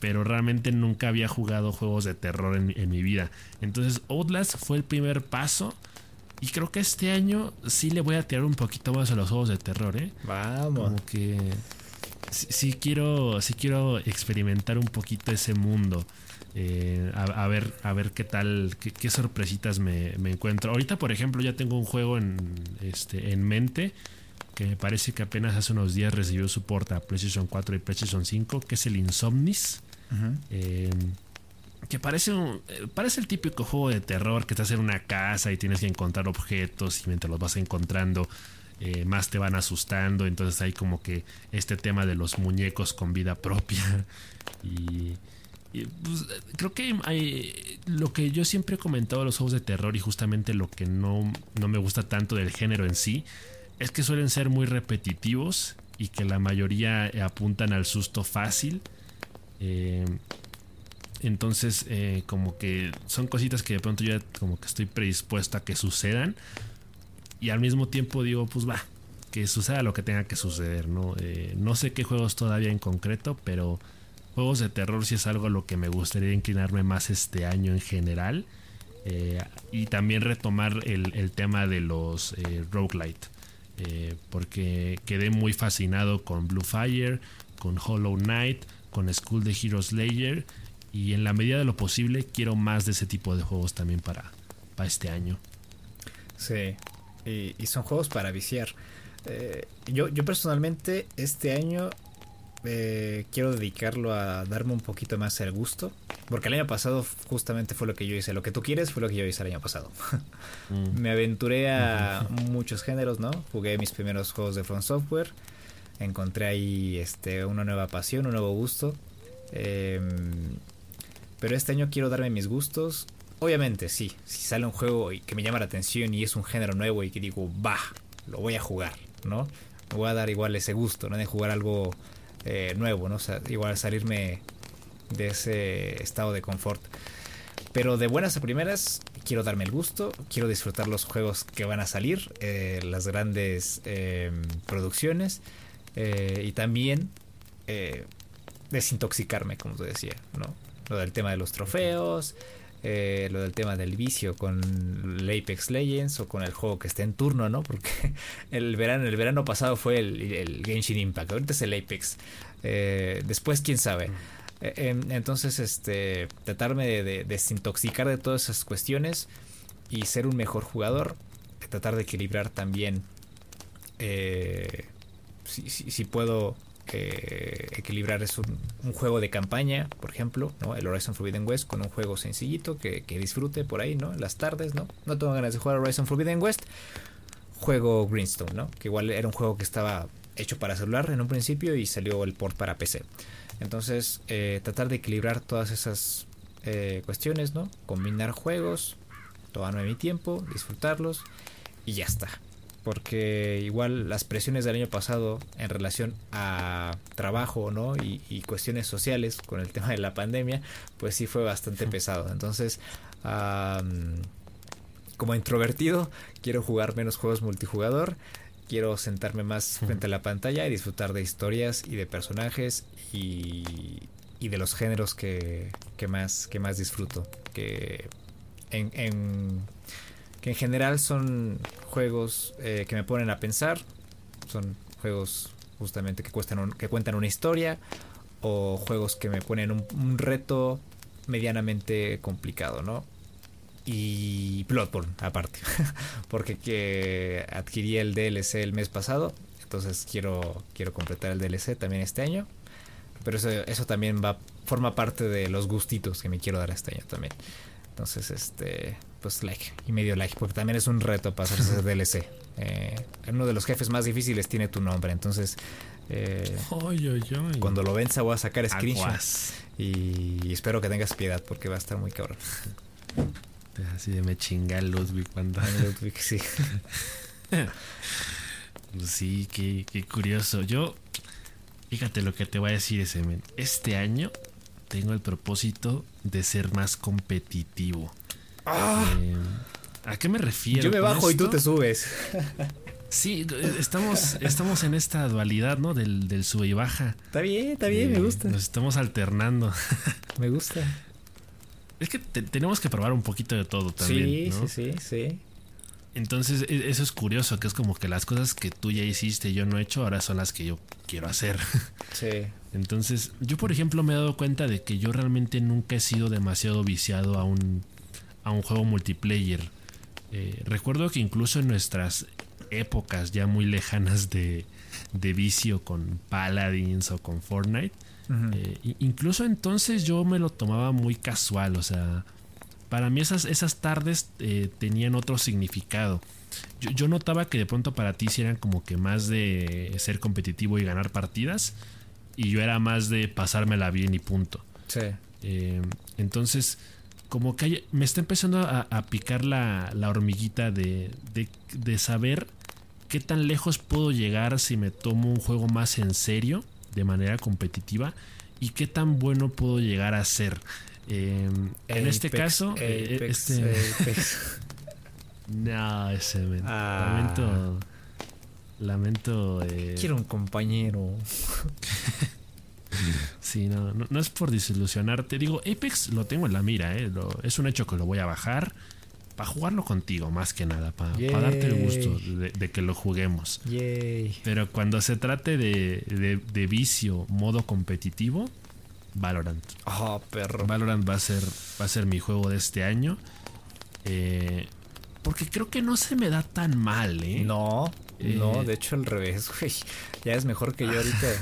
Speaker 1: pero realmente nunca había jugado juegos de terror en, en mi vida. Entonces Outlast fue el primer paso y creo que este año sí le voy a tirar un poquito más a los juegos de terror, ¿eh?
Speaker 2: Vamos.
Speaker 1: Como que sí, quiero, sí quiero experimentar un poquito ese mundo. Eh, a, ver, a ver qué tal, qué, sorpresitas me, encuentro. Ahorita, por ejemplo, ya tengo un juego en, este, en mente que me parece que apenas hace unos días recibió soporte a PlayStation 4 y PlayStation 5, que es el Insomnis. Que parece un, eh, parece el típico juego de terror que estás en una casa y tienes que encontrar objetos y mientras los vas encontrando eh, más te van asustando. Entonces hay como que este tema de los muñecos con vida propia. Y, pues, creo que lo que yo siempre he comentado de los juegos de terror y justamente lo que no, no me gusta tanto del género en sí es que suelen ser muy repetitivos y que la mayoría apuntan al susto fácil eh, entonces, eh, como que son cositas que de pronto yo como que estoy predispuesto a que sucedan. Y al mismo tiempo digo, pues va, que suceda lo que tenga que suceder, ¿no? Eh, no sé qué juegos todavía en concreto, pero juegos de terror sí es algo a lo que me gustaría inclinarme más este año en general. Eh, y también retomar el, tema de los roguelite. porque quedé muy fascinado con Blue Fire, con Hollow Knight, con School de Heroes Slayer y en la medida de lo posible quiero más de ese tipo de juegos también para, para este año.
Speaker 2: Sí, y, son juegos para viciar. Eh, yo, yo personalmente este año eh, quiero dedicarlo a darme un poquito más el gusto. Porque el año pasado justamente fue lo que yo hice. Lo que tú quieres fue lo que yo hice el año pasado. Mm. Me aventuré a muchos géneros, ¿no? Jugué mis primeros juegos de Front Software. Encontré ahí este, una nueva pasión, un nuevo gusto. Eh, pero este año quiero darme mis gustos. Obviamente, sí, si sale un juego que me llama la atención y es un género nuevo y que digo, va, lo voy a jugar, ¿no? Me voy a dar igual ese gusto, ¿no? De jugar algo eh, nuevo, ¿no? O sea, igual salirme de ese estado de confort. Pero de buenas a primeras, quiero darme el gusto, quiero disfrutar los juegos que van a salir, eh, las grandes em, producciones eh, y también desintoxicarme, como te decía, ¿no? lo del tema de los trofeos, eh, lo del tema del vicio con el Apex Legends o con el juego que esté en turno, ¿no? Porque el verano, el verano pasado fue el, el Genshin Impact, ahorita es el Apex. Eh, después, quién sabe. Eh, entonces, este, tratarme de, desintoxicar de todas esas cuestiones y ser un mejor jugador. Tratar de equilibrar también si, si puedo equilibrar es un, juego de campaña, por ejemplo, ¿no? El Horizon Forbidden West con un juego sencillito que, disfrute por ahí, ¿no? En las tardes, ¿no? No tengo ganas de jugar Horizon Forbidden West. Juego Greenstone, ¿no? Que igual era un juego que estaba hecho para celular en un principio y salió el port para PC. Entonces, eh, tratar de equilibrar todas esas eh, cuestiones, ¿no? Combinar juegos, tomarme mi tiempo, disfrutarlos y ya está porque igual las presiones del año pasado en relación a trabajo ¿no? y, cuestiones sociales con el tema de la pandemia, pues sí fue bastante pesado. Entonces, como introvertido, quiero jugar menos juegos multijugador quiero sentarme más frente a la pantalla y disfrutar de historias y de personajes y, y de los géneros que, que, más, que más disfruto. Que en, en, que en general son juegos eh, que me ponen a pensar, son juegos justamente que, cuentan una historia o juegos que me ponen un, un reto medianamente complicado, ¿no? y Bloodborne aparte. Porque que adquirí el DLC el mes pasado entonces quiero quiero completar el DLC también este año. Pero eso, eso también va forma parte de los gustitos que me quiero dar este año también entonces este pues like y medio like porque también es un reto pasar ese DLC eh, uno de los jefes más difíciles tiene tu nombre entonces eh,
Speaker 1: oy, oy, oy.
Speaker 2: cuando lo venza voy a sacar screenshots y, y espero que tengas piedad porque va a estar muy cabrón
Speaker 1: Así de me chinga Ludwig cuando.
Speaker 2: Ludwig, sí.
Speaker 1: pues sí, qué, qué, curioso. Yo, fíjate lo que te voy a decir ese men. Este año tengo el propósito de ser más competitivo.
Speaker 2: ¡Ah!
Speaker 1: Eh, ¿A qué me refiero?
Speaker 2: Yo me bajo y tú te subes.
Speaker 1: Sí, estamos, estamos en esta dualidad, ¿no? Del, del sube y baja.
Speaker 2: Está bien, está bien, eh, me gusta.
Speaker 1: Nos estamos alternando.
Speaker 2: me gusta.
Speaker 1: Es que te, tenemos que probar un poquito de todo también.
Speaker 2: Sí,
Speaker 1: ¿no?
Speaker 2: sí, sí, sí.
Speaker 1: Entonces, eso es curioso, que es como que las cosas que tú ya hiciste y yo no he hecho, ahora son las que yo quiero hacer.
Speaker 2: Sí.
Speaker 1: Entonces, yo por ejemplo me he dado cuenta de que yo realmente nunca he sido demasiado viciado a un, a un juego multiplayer. Eh, recuerdo que incluso en nuestras épocas ya muy lejanas de, de vicio con Paladins o con Fortnite, Uh -huh. eh, incluso entonces yo me lo tomaba muy casual, o sea, para mí esas, esas tardes eh, tenían otro significado. Yo, yo, notaba que de pronto para ti sí eran como que más de ser competitivo y ganar partidas, y yo era más de pasármela bien y punto.
Speaker 2: Sí.
Speaker 1: Eh, entonces, como que hay, me está empezando a, a picar la, la hormiguita de, de, de saber qué tan lejos puedo llegar si me tomo un juego más en serio de manera competitiva y qué tan bueno puedo llegar a ser. Eh, en este caso,
Speaker 2: Apex,
Speaker 1: eh, este...
Speaker 2: Apex.
Speaker 1: no, ese men. ah. Lamento. Eh...
Speaker 2: Quiero un compañero.
Speaker 1: sí, no, no, no, es por desilusionarte. Digo, Apex lo tengo en la mira, eh. Lo, es un hecho que lo voy a bajar para jugarlo contigo, más que nada, para pa darte el gusto de, de que lo juguemos.
Speaker 2: Yay.
Speaker 1: Pero cuando se trate de, de, de, vicio, modo competitivo, Valorant.
Speaker 2: Oh, perro.
Speaker 1: Valorant va a ser, va a ser mi juego de este año. Eh, porque creo que no se me da tan mal, ¿eh?
Speaker 2: No, eh, no, de hecho al revés, güey. Ya es mejor que yo ahorita.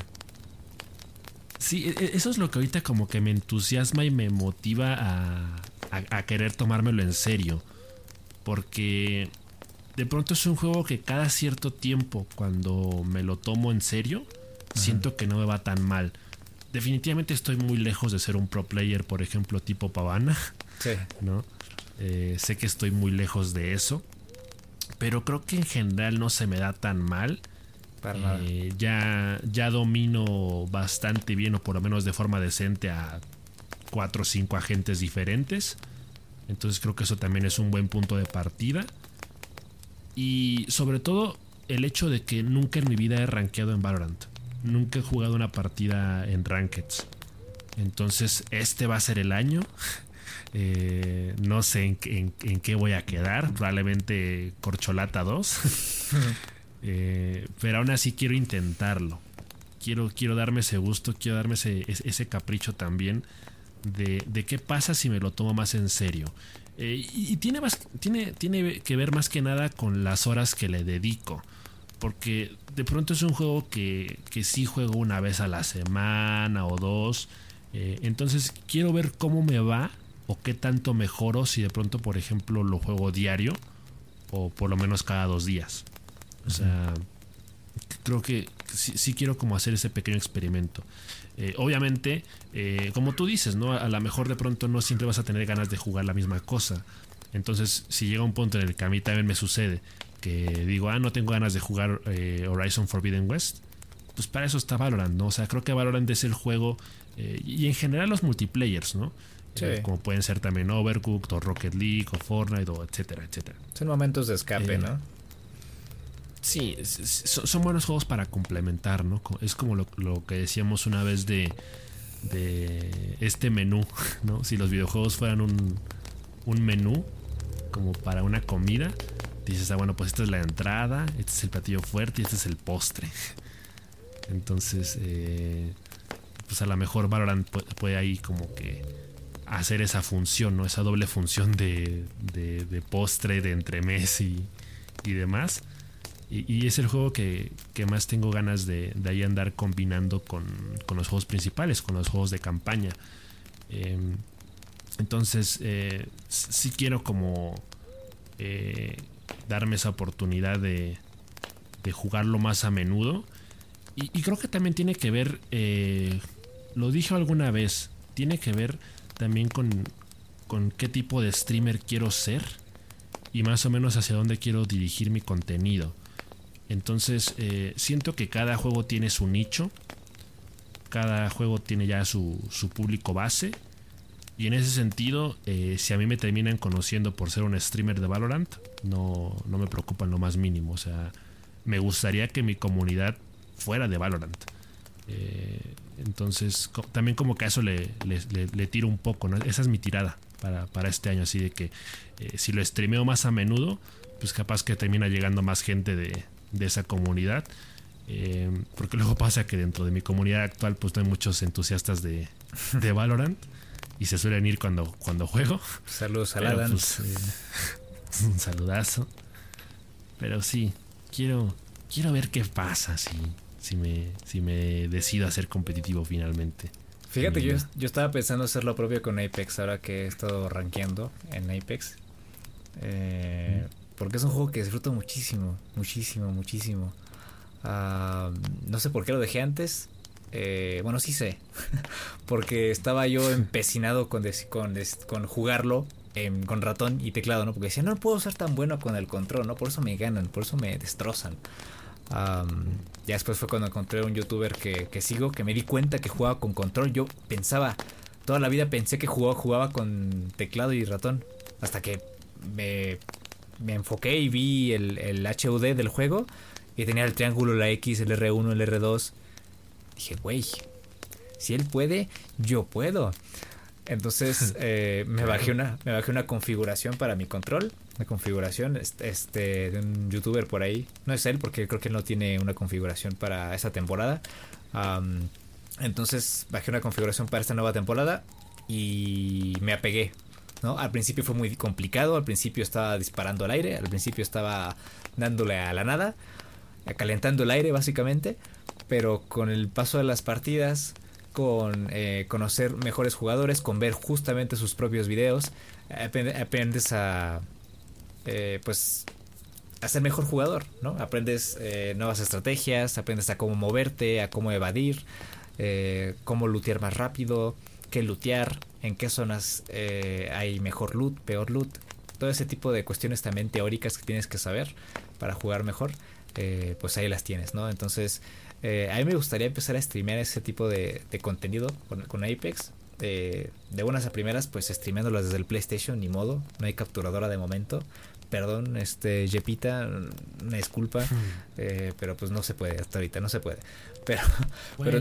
Speaker 1: Sí, eso es lo que ahorita como que me entusiasma y me motiva a, a, a querer tomármelo en serio porque de pronto es un juego que cada cierto tiempo cuando me lo tomo en serio Ajá. siento que no me va tan mal definitivamente estoy muy lejos de ser un pro player por ejemplo tipo Pavana
Speaker 2: sí.
Speaker 1: no eh, sé que estoy muy lejos de eso pero creo que en general no se me da tan mal
Speaker 2: Para
Speaker 1: eh, ya ya domino bastante bien o por lo menos de forma decente a cuatro o cinco agentes diferentes entonces creo que eso también es un buen punto de partida. Y sobre todo el hecho de que nunca en mi vida he rankeado en Valorant. Nunca he jugado una partida en Rankeds. Entonces este va a ser el año. Eh, no sé en, en, en, qué voy a quedar. Probablemente Corcholata 2. eh, pero aún así quiero intentarlo. Quiero, quiero darme ese gusto. Quiero darme ese, ese capricho también de, de, qué pasa si me lo tomo más en serio. Eh, y, tiene, más, tiene, tiene que ver más que nada con las horas que le dedico. Porque de pronto es un juego que, que sí juego una vez a la semana o dos. Entonces quiero ver cómo me va o qué tanto mejoro si de pronto, por ejemplo, lo juego diario o por lo menos cada dos días. O sea, creo que sí, sí quiero como hacer ese pequeño experimento. Eh, obviamente, eh, como tú dices, ¿no? A lo mejor de pronto no siempre vas a tener ganas de jugar la misma cosa. Entonces, si llega un punto en el que a mí también me sucede que digo, ah, no tengo ganas de jugar eh, Horizon Forbidden West, pues para eso está Valorant, ¿no? O sea, creo que Valorant es el juego y en general los multiplayers, ¿no?
Speaker 2: Sí.
Speaker 1: como pueden ser también Overcooked o Rocket League o Fortnite o etcétera, etcétera.
Speaker 2: Son momentos de escape, ¿no?
Speaker 1: Sí, son buenos juegos para complementar, ¿no? Es como lo, que decíamos una vez de, de este menú, ¿no? Si los videojuegos fueran un, un menú como para una comida, dices, ah, bueno, pues esta es la entrada, este es el platillo fuerte y este es el postre. Entonces, eh, pues a lo mejor Valorant puede, ahí como que hacer esa función, ¿no? Esa doble función de, de, postre, de entremés y, y demás. Y, es el juego que, más tengo ganas de, ahí andar combinando con, los juegos principales, con los juegos de campaña. Em, entonces, eh, sí quiero como eh, darme esa oportunidad de, jugarlo más a menudo. Y, creo que también tiene que ver, eh, lo dije alguna vez, tiene que ver también con, con qué tipo de streamer quiero ser y más o menos hacia dónde quiero dirigir mi contenido. Entonces, eh, siento que cada juego tiene su nicho, cada juego tiene ya su, público base. Y en ese sentido, eh, si a mí me terminan conociendo por ser un streamer de Valorant, no, no me preocupa en lo más mínimo. O sea, me gustaría que mi comunidad fuera de Valorant. Eh, entonces, también como que a eso le, le, tiro un poco, ¿no? Esa es mi tirada para, para este año, así de que si lo streameo más a menudo, pues capaz que termina llegando más gente de, de esa comunidad. Eh, porque luego pasa que dentro de mi comunidad actual pues no hay muchos entusiastas de, de Valorant y se suelen ir cuando, cuando juego.
Speaker 2: Saludos a la
Speaker 1: pues, eh, un saludazo. Pero sí, quiero, quiero ver qué pasa si, si, me, si me decido a ser competitivo finalmente.
Speaker 2: Fíjate, yo, yo estaba pensando hacer lo propio con Apex ahora que he estado rankeando en Apex. Eh, porque es un juego que disfruto muchísimo, muchísimo, muchísimo. Ah, no sé por qué lo dejé antes. Eh, bueno, sí sé. porque estaba yo empecinado con, con, con jugarlo con ratón y teclado, ¿no? Porque decía, no puedo ser tan bueno con el control, ¿no? Por eso me ganan, por eso me destrozan. Ya después fue cuando encontré un youtuber que, que, sigo, que me di cuenta que jugaba con control. Yo pensaba, toda la vida pensé que jugaba, jugaba con teclado y ratón. Hasta que me me enfoqué y vi el, el HUD del juego y tenía el triángulo, la X, el R1, el R2. Dije, güey, si él puede, yo puedo. Entonces eh, me, bajé una, me bajé una configuración para mi control. Una configuración este, de un youtuber por ahí. No es él porque creo que él no tiene una configuración para esa temporada. entonces bajé una configuración para esta nueva temporada y me apegué. Al principio fue muy complicado, al principio estaba disparando al aire, al principio estaba dándole a la nada, calentando el aire básicamente, pero con el paso de las partidas, con eh, conocer mejores jugadores, con ver justamente sus propios videos, aprendes a, eh, pues, a ser mejor jugador, ¿no? Aprendes eh, nuevas estrategias, aprendes a cómo moverte, a cómo evadir, cómo lootear más rápido, qué lootear, en qué zonas eh, hay mejor loot, peor loot. Todo ese tipo de cuestiones también teóricas que tienes que saber para jugar mejor, eh, pues ahí las tienes, ¿no? Entonces, eh, a mí me gustaría empezar a streamear ese tipo de, contenido con, Apex. de buenas a primeras, pues streameándolas desde el PlayStation, ni modo, no hay capturadora de momento perdón, este, Jepita, una disculpa, hmm. eh, pero pues no se puede, hasta ahorita no se puede. Pero, pero,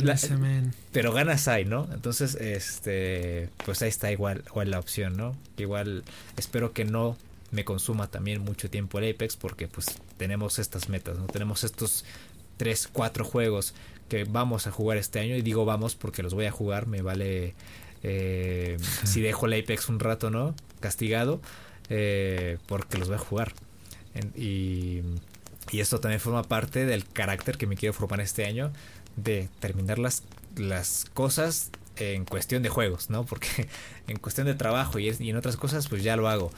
Speaker 2: pero, ganas hay, ¿no? Entonces, este, pues ahí está igual, igual la opción, ¿no? Igual espero que no me consuma también mucho tiempo el Apex porque pues tenemos estas metas, ¿no? Tenemos estos tres, cuatro juegos que vamos a jugar este año y digo vamos porque los voy a jugar, me vale eh, si dejo el Apex un rato, ¿no? Castigado eh, porque los voy a jugar. y, esto también forma parte del carácter que me quiero formar este año de terminar las, las cosas en cuestión de juegos, ¿no? Porque en cuestión de trabajo y, en otras cosas pues ya lo hago.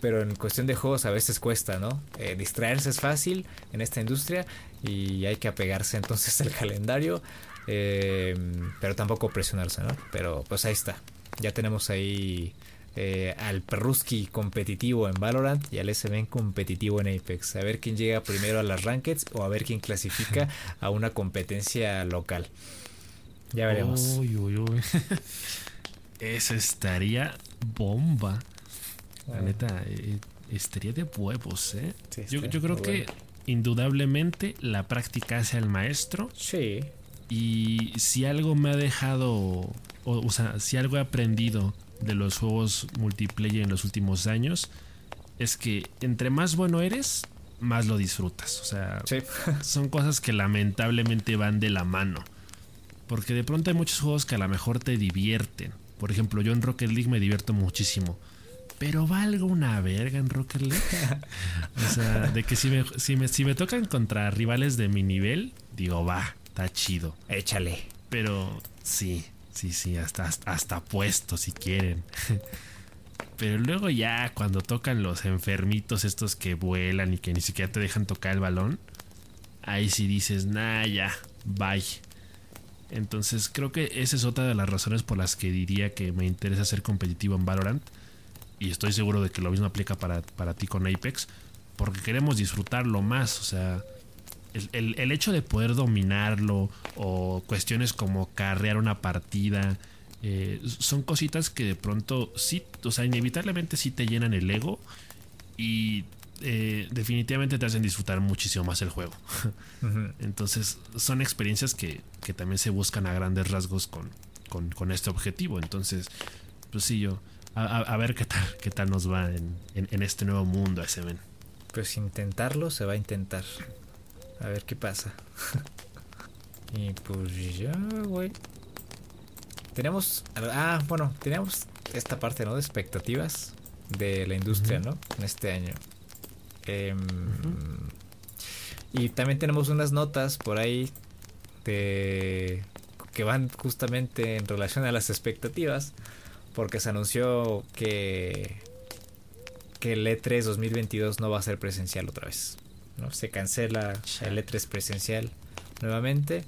Speaker 2: Pero en cuestión de juegos a veces cuesta, ¿no? Eh, distraerse es fácil en esta industria y hay que apegarse entonces al calendario, eh, pero tampoco presionarse, ¿no? Pero pues ahí está. Ya tenemos ahí eh, al Perruski competitivo en Valorant y al SBN competitivo en Apex. A ver quién llega primero a las rankeds o a ver quién clasifica a una competencia local. Ya veremos.
Speaker 1: Eso estaría bomba. La neta, eh, estaría de huevos, ¿eh? yo, creo que indudablemente la práctica hace al maestro.
Speaker 2: Sí.
Speaker 1: Y si algo me ha dejado, o, o sea, si algo he aprendido de los juegos multiplayer en los últimos años, es que entre más bueno eres, más lo disfrutas. O sea,
Speaker 2: Sí.
Speaker 1: son cosas que lamentablemente van de la mano. Porque de pronto hay muchos juegos que a lo mejor te divierten. Por ejemplo, yo en Rocket League me divierto muchísimo. Pero valgo una verga en Rocket League. o sea, de que si me, si, me, si me tocan contra rivales de mi nivel, digo, va, está chido.
Speaker 2: Échale.
Speaker 1: Pero sí, sí, sí, hasta, hasta, puesto si quieren. Pero luego ya cuando tocan los enfermitos estos que vuelan y que ni siquiera te dejan tocar el balón, ahí sí dices, nah, ya, bye. Entonces creo que esa es otra de las razones por las que diría que me interesa ser competitivo en Valorant. Y estoy seguro de que lo mismo aplica para, para ti con Apex. Porque queremos disfrutarlo más. O sea, el, el- el hecho de poder dominarlo o cuestiones como carrear una partida eh, son cositas que de pronto sí, o sea, inevitablemente sí te llenan el ego y eh, definitivamente te hacen disfrutar muchísimo más el juego. Entonces son experiencias que, que también se buscan a grandes rasgos con, con, con este objetivo. Entonces, pues sí, yo, a ver qué tal, qué tal nos va en, en- en este nuevo mundo ese men.
Speaker 2: Pues intentarlo se va a intentar. A ver qué pasa. y pues ya, güey. Tenemos. Ah, bueno, tenemos esta parte, ¿no? De expectativas de la industria. ¿no? En este año. Em, Y también tenemos unas notas por ahí de que van justamente en relación a las expectativas. Porque se anunció que que el E E3 2022 no va a ser presencial otra vez. ¿No? Se cancela el E3 presencial nuevamente.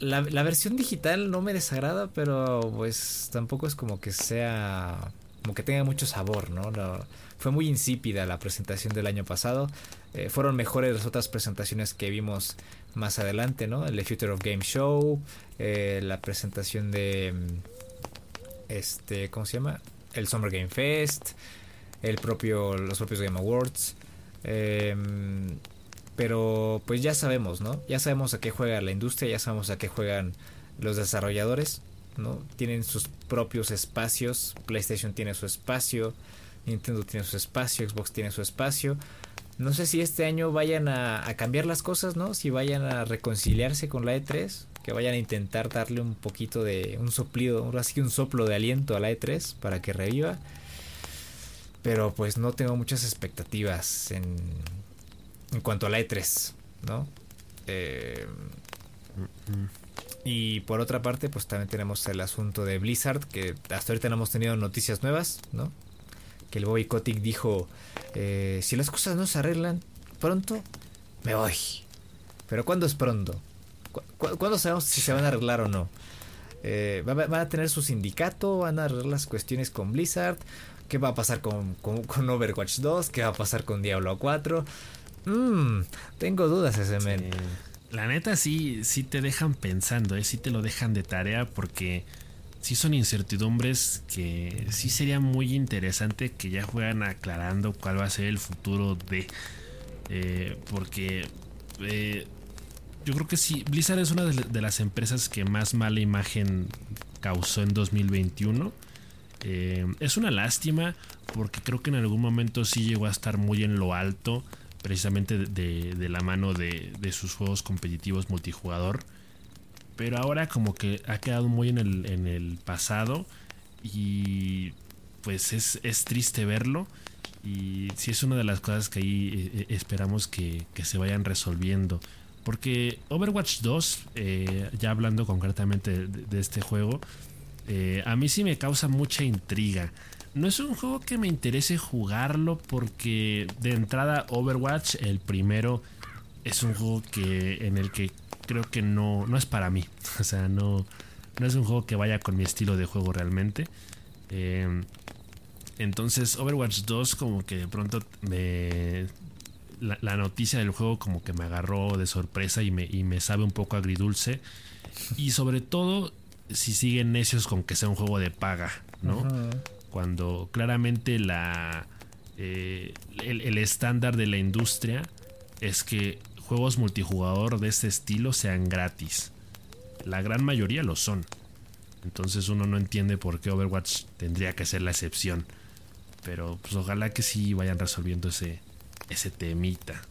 Speaker 2: La, la versión digital no me desagrada, pero pues tampoco es como que sea como que tenga mucho sabor, ¿no? No- fue muy insípida la presentación del año pasado. Eh, fueron mejores las otras presentaciones que vimos más adelante, ¿no? El The Future of Game Show, eh, la presentación de mm, este, ¿cómo se llama? El Summer Game Fest, el propio, los propios Game Awards. Em, pero pues ya sabemos, ¿no? Ya sabemos a qué juega la industria, ya sabemos a qué juegan los desarrolladores, ¿no? Tienen sus propios espacios, PlayStation tiene su espacio, Nintendo tiene su espacio, Xbox tiene su espacio. No sé si este año vayan a, cambiar las cosas, ¿no? Si vayan a reconciliarse con la E3, que vayan a intentar darle un poquito de un soplido, ahora sí que un soplo de aliento a la E3 para que reviva. Pero pues no tengo muchas expectativas en, en cuanto a la E3, ¿no? Eh, y por otra parte, pues también tenemos el asunto de Blizzard, que hasta ahorita no hemos tenido noticias nuevas, ¿no? Que el Bobby Kotick dijo, eh, si las cosas no se arreglan pronto, me voy. Pero ¿cuándo es pronto? ¿Cu- cu- ¿Cuándo sabemos si se van a arreglar o no? Eh, ¿va- va- ¿Van a tener su sindicato? ¿Van a arreglar las cuestiones con Blizzard? ¿Qué va a pasar con, con- Overwatch 2? ¿Qué va a pasar con Diablo 4? Mmm, tengo dudas ese men.
Speaker 1: La neta sí, sí te dejan pensando, ¿eh? sí te lo dejan de tarea porque sí son incertidumbres que sí sería muy interesante que ya fueran aclarando cuál va a ser el futuro de... eh, porque eh, yo creo que sí, Blizzard es una de las empresas que más mala imagen causó en 2021. Eh, es una lástima porque creo que en algún momento sí llegó a estar muy en lo alto, precisamente de, la mano de, de sus juegos competitivos multijugador. Pero ahora como que ha quedado muy en el, en el pasado y pues es, es triste verlo. Y sí es una de las cosas que ahí eh, eh, esperamos que, que se vayan resolviendo. Porque Overwatch 2, eh, ya hablando concretamente de este juego, eh, a mí sí me causa mucha intriga. No es un juego que me interese jugarlo porque de entrada Overwatch, el primero, es un juego que en el que creo que no, no es para mí. O sea, no, no es un juego que vaya con mi estilo de juego realmente. Eh, entonces Overwatch 2 como que de pronto me... La, noticia del juego como que me agarró de sorpresa y me, y me sabe un poco agridulce. Y sobre todo si siguen necios con que sea un juego de paga, ¿no? Cuando claramente la... eh, el, el estándar de la industria es que juegos multijugador de este estilo sean gratis. La gran mayoría lo son. Entonces uno no entiende por qué Overwatch tendría que ser la excepción. Pero pues ojalá que sí vayan resolviendo ese, ese temita.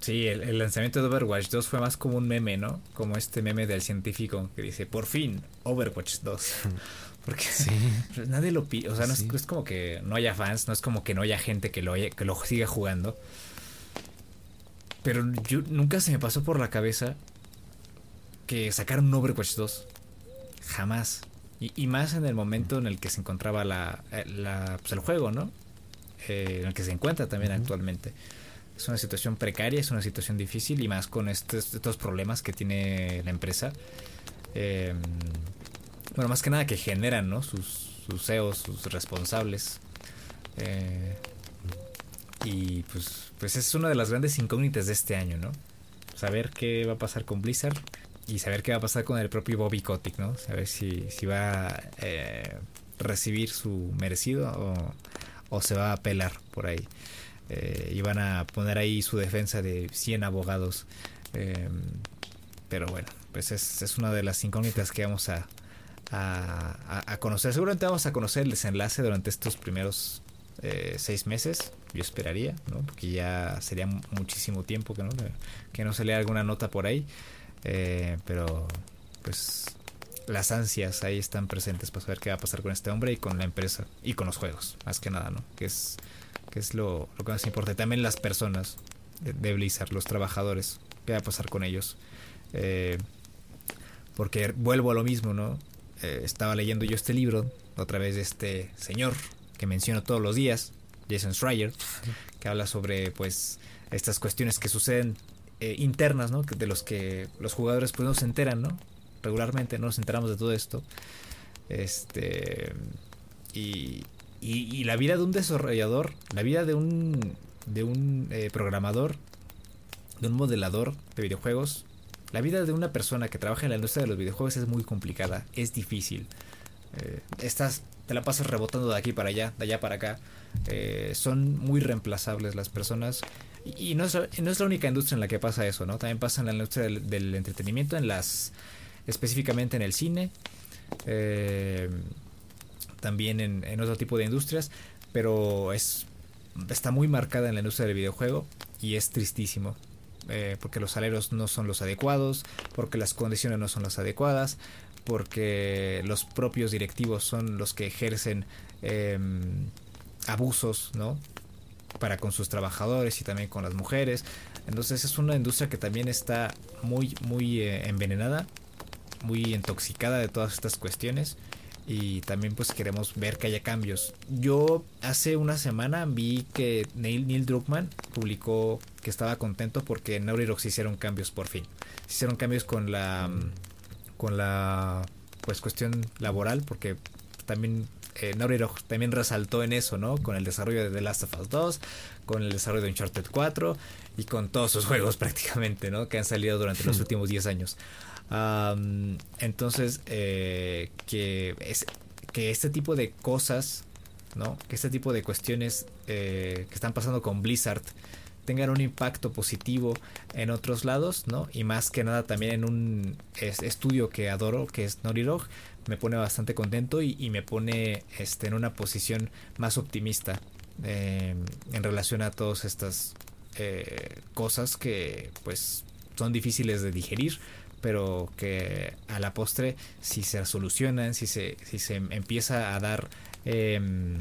Speaker 2: Sí, el, lanzamiento de Overwatch 2 fue más como un meme, ¿no? Como este meme del científico que dice, por fin, Overwatch 2. Porque nadie lo pide, o sea, no es, como que no haya fans, no es como que no haya gente que lo, que lo siga jugando. Pero yo nunca se me pasó por la cabeza que sacar un Overwatch 2. Jamás. Y, más en el momento en el que se encontraba la, eh, pues el juego, ¿no? Eh, en el que se encuentra también actualmente. Es una situación precaria, es una situación difícil y más con estos, estos problemas que tiene la empresa. Em, bueno, más que nada que generan, ¿no? Sus, sus CEOs, sus responsables. Eh, y pues, pues es una de las grandes incógnitas de este año, ¿no? Saber qué va a pasar con Blizzard y saber qué va a pasar con el propio Bobby Kotick, ¿no? Saber si, si va a eh, recibir su merecido o, o, se va a pelar por ahí. Eh, y van a poner ahí su defensa de 100 abogados. Eh, pero bueno, pues es, es, una de las incógnitas que vamos a, a, a, conocer. Seguramente vamos a conocer el desenlace durante estos primeros eh, seis meses, yo esperaría, ¿no? porque ya sería muchísimo tiempo que no, que no se alguna nota por ahí. Eh, pero pues las ansias ahí están presentes para saber qué va a pasar con este hombre y con la empresa y con los juegos, más que nada, ¿no? Que es, es lo, lo que más importa. También las personas de, Blizzard, los trabajadores, qué va a pasar con ellos. Eh, porque vuelvo a lo mismo, ¿no? Eh, estaba leyendo yo este libro, otra vez de este señor que menciono todos los días, Jason Schreier, que habla sobre pues estas cuestiones que suceden eh, internas, ¿no? De los que los jugadores pues no se enteran, ¿no? Regularmente no nos enteramos de todo esto. Este y, y, la vida de un desarrollador, la vida de un de un eh, programador, de un modelador de videojuegos, la vida de una persona que trabaja en la industria de los videojuegos es muy complicada, es difícil. Eh, estás, te la pasas rebotando de aquí para allá, de allá para acá. son muy reemplazables las personas y no es, no es la única industria en la que pasa eso, ¿no? También pasa en la industria del, entretenimiento, en las específicamente en el cine, eh, también en, otro tipo de industrias, pero es está muy marcada en la industria del videojuego y es tristísimo. Eh, porque los salarios no son los adecuados, porque las condiciones no son las adecuadas, porque los propios directivos son los que ejercen em, abusos, ¿no? para con sus trabajadores y también con las mujeres. Entonces es una industria que también está muy, muy eh, envenenada, muy intoxicada de todas estas cuestiones y también pues queremos ver que haya cambios. Yo hace una semana vi que Neil, Neil Druckmann publicó que estaba contento porque en se hicieron cambios por fin. Se hicieron cambios con la con la pues cuestión laboral porque también eh, también resaltó en eso, ¿no? Con el desarrollo de The Last of Us 2, con el desarrollo de Uncharted 4 y con todos sus juegos prácticamente, ¿no? Que han salido durante los hmm. últimos 10 años. Entonces, eh, que, es, que este tipo de cosas, ¿no? Que este tipo de cuestiones eh, que están pasando con Blizzard tengan un impacto positivo en otros lados, ¿no? Y más que nada también en un estudio que adoro, que es Naughty Dog, me pone bastante contento y, me pone este, en una posición más optimista em, en relación a todas estas eh, cosas que pues son difíciles de digerir pero que a la postre si se solucionan si se si se empieza a dar em,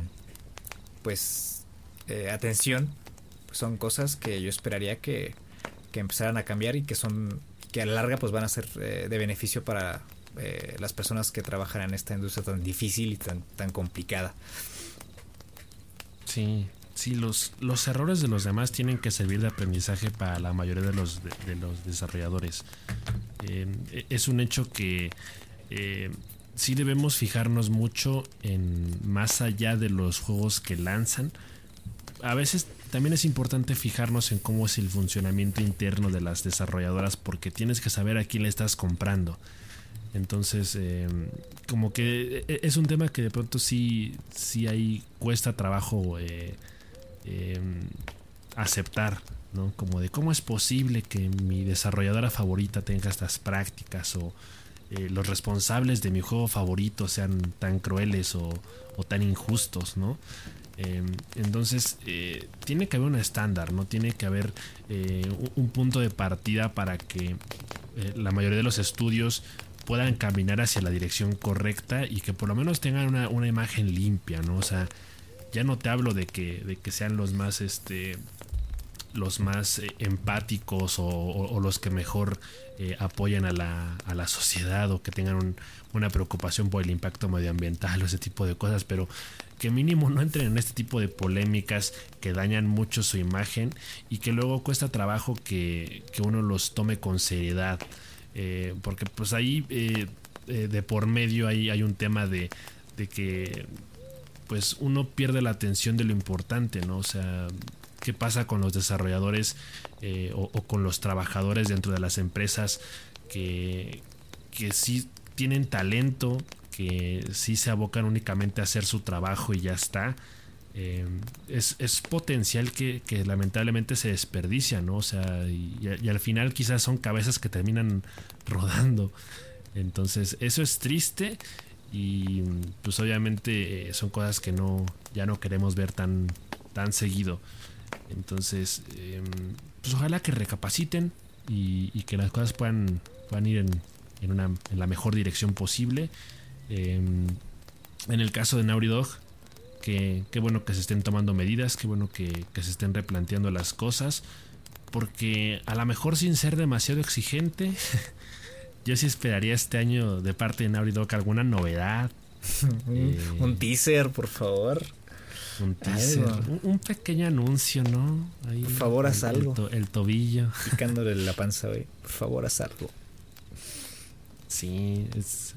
Speaker 2: pues eh, atención son cosas que yo esperaría que, que empezaran a cambiar y que son que a la larga pues van a ser eh, de beneficio para eh, las personas que trabajan en esta industria tan difícil y tan, tan complicada.
Speaker 1: Sí, sí, los, los errores de los demás tienen que servir de aprendizaje para la mayoría de los, de, los desarrolladores. Eh, es un hecho que eh, sí debemos fijarnos mucho en más allá de los juegos que lanzan. A veces también es importante fijarnos en cómo es el funcionamiento interno de las desarrolladoras porque tienes que saber a quién le estás comprando. Entonces, eh, como que e-, es un tema que de pronto sí, sí ahí cuesta trabajo eh, aceptar, ¿no? Como de cómo es posible que mi desarrolladora favorita tenga estas prácticas o eh, los responsables de mi juego favorito sean tan crueles o, tan injustos, ¿no? Em, entonces, eh, tiene que haber un estándar, ¿no? Tiene que haber eh, un punto de partida para que la mayoría de los estudios puedan caminar hacia la dirección correcta y que por lo menos tengan una, una imagen limpia, ¿no? O sea, ya no te hablo de que, de que sean los más, este, los más eh, empáticos o, los que mejor eh, apoyan a la, a la, sociedad o que tengan una preocupación por el impacto medioambiental o ese tipo de cosas, pero que mínimo no entren en este tipo de polémicas que dañan mucho su imagen y que luego cuesta trabajo que, que uno los tome con seriedad. Eh, porque pues ahí de por medio hay, hay un tema de, de que pues uno pierde la atención de lo importante, ¿no? O sea, qué pasa con los desarrolladores eh, o, con los trabajadores dentro de las empresas que, que sí tienen talento, que sí se abocan únicamente a hacer su trabajo y ya está. Eh, es, potencial que, lamentablemente se desperdicia, ¿no? O sea, y, y, al final quizás son cabezas que terminan rodando. Entonces, eso es triste y pues obviamente eh, son cosas que no ya no queremos ver tan tan seguido. Entonces em, pues ojalá que recapaciten y, que las cosas puedan, puedan ir en, en, una, en la mejor dirección posible. Em, en el caso de Naughty Dog que, qué bueno que se estén tomando medidas qué bueno que, que se estén replanteando las cosas porque a lo mejor sin ser demasiado exigente Yo sí esperaría este año de parte de Naughty Dog alguna novedad.
Speaker 2: Eh, un teaser, por favor.
Speaker 1: Un teaser. Un, pequeño anuncio, ¿no?
Speaker 2: por favor, haz algo.
Speaker 1: El, tobillo.
Speaker 2: Picándole la panza, güey. Por favor, haz algo.
Speaker 1: Sí,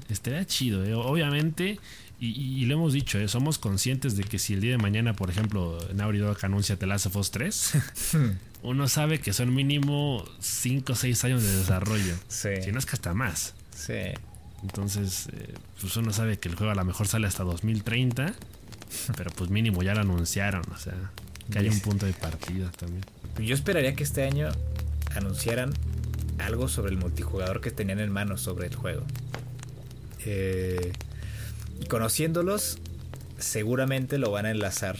Speaker 1: estaría chido. ¿eh? Obviamente, y, lo hemos dicho, ¿eh? somos conscientes de que si el día de mañana, por ejemplo, Naughty Dog anuncia The Last of Us 3, uno sabe que son mínimo 5 o 6 años de desarrollo. Sí. Si no es que hasta más.
Speaker 2: Sí.
Speaker 1: Entonces, eh, pues uno sabe que el juego a lo mejor sale hasta 2030, pero pues mínimo ya lo anunciaron, o sea, que haya un punto de partida también.
Speaker 2: Yo esperaría que este año anunciaran algo sobre el multijugador que tenían en mano sobre el juego. Eh, conociéndolos, seguramente lo van a enlazar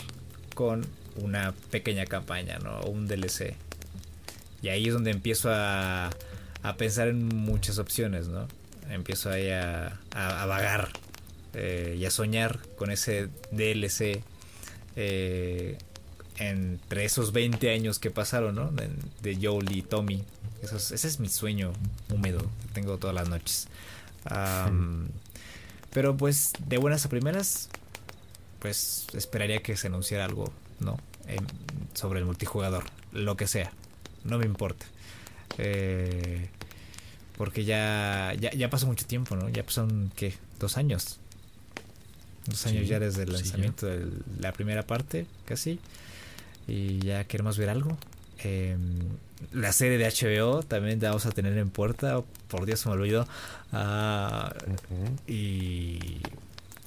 Speaker 2: con una pequeña campaña, ¿no? Un DLC. Y ahí es donde empiezo a, a pensar en muchas opciones, ¿no? Empiezo ahí a, a, vagar eh, y a soñar con ese DLC eh, entre esos 20 años que pasaron, ¿no? De, de y Tommy. ese es mi sueño húmedo que tengo todas las noches. pero pues de buenas a primeras, pues esperaría que se anunciara algo, ¿no? Sobre el multijugador, lo que sea, no me importa. Eh, porque ya, ya, pasó mucho tiempo, ¿no? Ya pasaron, ¿qué? Dos años. Dos años ya desde el lanzamiento de la primera parte, casi. Y ya queremos ver algo. Em, la serie de HBO también la vamos a tener en puerta. Por Dios, se me olvidó. Ah, y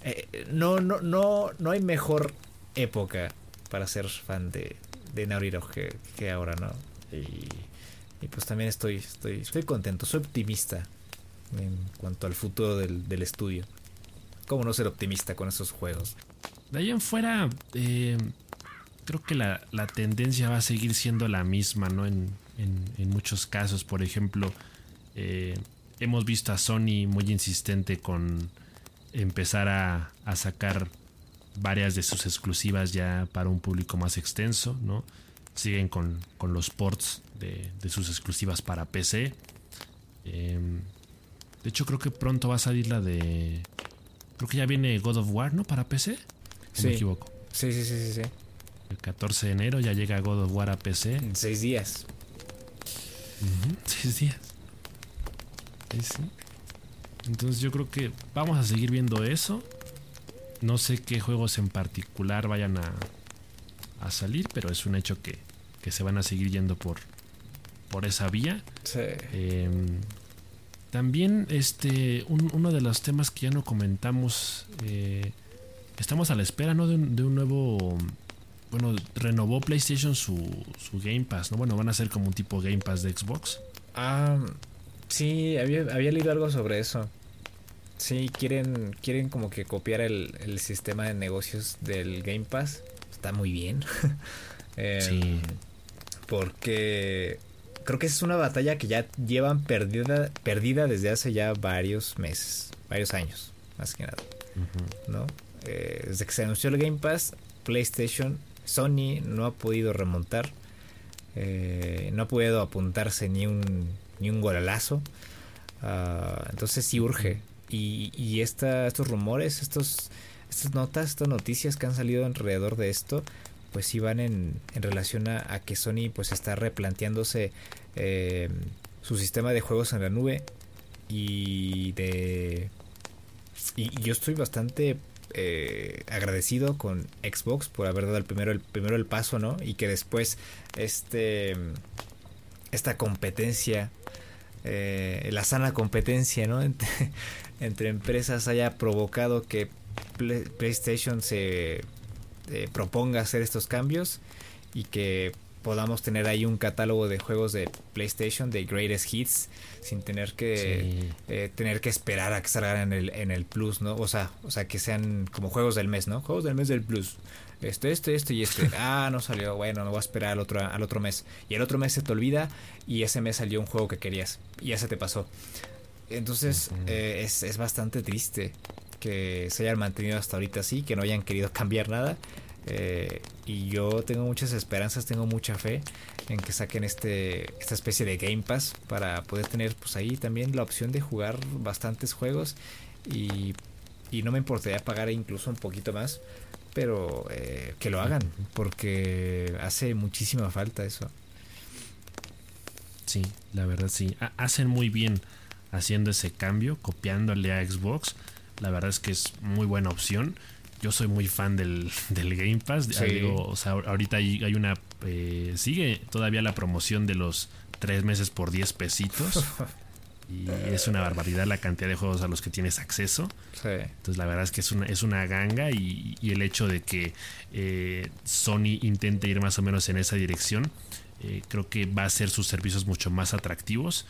Speaker 2: eh, no, no, no, no hay mejor época para ser fan de, de Naughty que, ahora, ¿no? Y, pues también estoy, estoy, estoy contento, soy optimista en cuanto al futuro del, estudio. ¿Cómo no ser optimista con esos juegos?
Speaker 1: De ahí en fuera, eh, creo que la, tendencia va a seguir siendo la misma, ¿no? En, muchos casos, por ejemplo, eh, hemos visto a Sony muy insistente con empezar a, a sacar varias de sus exclusivas ya para un público más extenso, ¿no? Siguen con, los ports de, sus exclusivas para PC. Em, de hecho, creo que pronto va a salir la de. Creo que ya viene God of War, ¿no? Para PC.
Speaker 2: Si me equivoco. Sí, sí, sí, sí,
Speaker 1: El 14 de enero ya llega God of War a PC.
Speaker 2: En seis días.
Speaker 1: seis días. Entonces yo creo que vamos a seguir viendo eso. No sé qué juegos en particular vayan a, a salir, pero es un hecho que, que, se van a seguir yendo por, por esa vía.
Speaker 2: Sí.
Speaker 1: Em, también este uno de los temas que ya no comentamos, eh, estamos a la espera ¿no? de, un, nuevo bueno, renovó PlayStation su, su Game Pass, ¿no? Bueno, van a ser como un tipo Game Pass de Xbox.
Speaker 2: Ah, sí, había, había leído algo sobre eso. Sí, quieren, quieren como que copiar el, el sistema de negocios del Game Pass. Está muy bien. eh, sí. Porque creo que es una batalla que ya llevan perdida, perdida desde hace ya varios meses, varios años, más que nada. ¿No? Eh, desde que se anunció el Game Pass, PlayStation, Sony no ha podido remontar. Eh, no ha podido apuntarse ni un, ni un golalazo. Uh, entonces sí urge. Y, esta, estos rumores, estos, estas notas, estas noticias que han salido alrededor de esto, pues sí van en, en relación a, que Sony pues está replanteándose eh, su sistema de juegos en la nube y de y yo estoy bastante eh, agradecido con Xbox por haber dado el primero el primero el paso no y que después este esta competencia eh, la sana competencia no entre, empresas haya provocado que Play, PlayStation se eh, proponga hacer estos cambios y que podamos tener ahí un catálogo de juegos de PlayStation de greatest hits sin tener que sí. eh, tener que esperar a que salgan en el en el Plus, ¿no? O sea, o sea que sean como juegos del mes, ¿no? Juegos del mes del Plus. Este, este, este y este. Ah, no salió. Bueno, no voy a esperar al otro al otro mes. Y el otro mes se te olvida y ese mes salió un juego que querías y ya se te pasó. Entonces, eh, es, es bastante triste que se hayan mantenido hasta ahorita así, que no hayan querido cambiar nada. Eh, y yo tengo muchas esperanzas, tengo mucha fe en que saquen este esta especie de Game Pass para poder tener pues ahí también la opción de jugar bastantes juegos y, y no me importaría pagar incluso un poquito más, pero eh, que lo hagan porque hace muchísima falta eso.
Speaker 1: Sí, la verdad sí, hacen muy bien haciendo ese cambio, copiándole a Xbox. La verdad es que es muy buena opción yo soy muy fan del, del Game Pass. Sí. Digo, o sea, ahorita hay, hay una. Eh, sigue todavía la promoción de los tres meses por 10 pesitos. y es una barbaridad la cantidad de juegos a los que tienes acceso.
Speaker 2: Sí.
Speaker 1: Entonces, la verdad es que es una, es una ganga. Y, y el hecho de que eh, Sony intente ir más o menos en esa dirección, eh, creo que va a hacer sus servicios mucho más atractivos.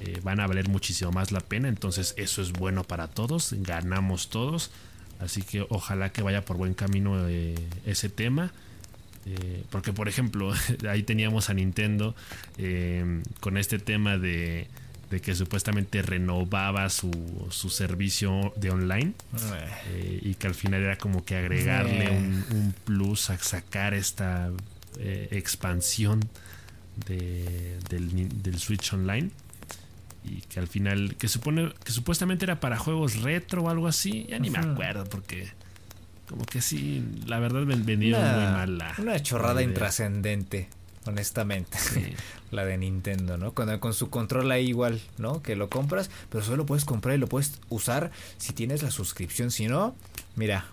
Speaker 1: Eh, van a valer muchísimo más la pena. Entonces, eso es bueno para todos. Ganamos todos. Así que ojalá que vaya por buen camino eh, ese tema. Eh, porque, por ejemplo, ahí teníamos a Nintendo eh, con este tema de, de, que supuestamente renovaba su, su servicio de online. Y que al final era como que agregarle un, un, plus a sacar esta expansión de, del, del Switch Online y que al final que supone que supuestamente era para juegos retro o algo así ya ni me acuerdo porque como que sí la verdad vendieron
Speaker 2: una,
Speaker 1: muy mal la
Speaker 2: una chorrada intrascendente honestamente sí. la de Nintendo no con, con su control ahí igual no que lo compras pero solo lo puedes comprar y lo puedes usar si tienes la suscripción. Si no mira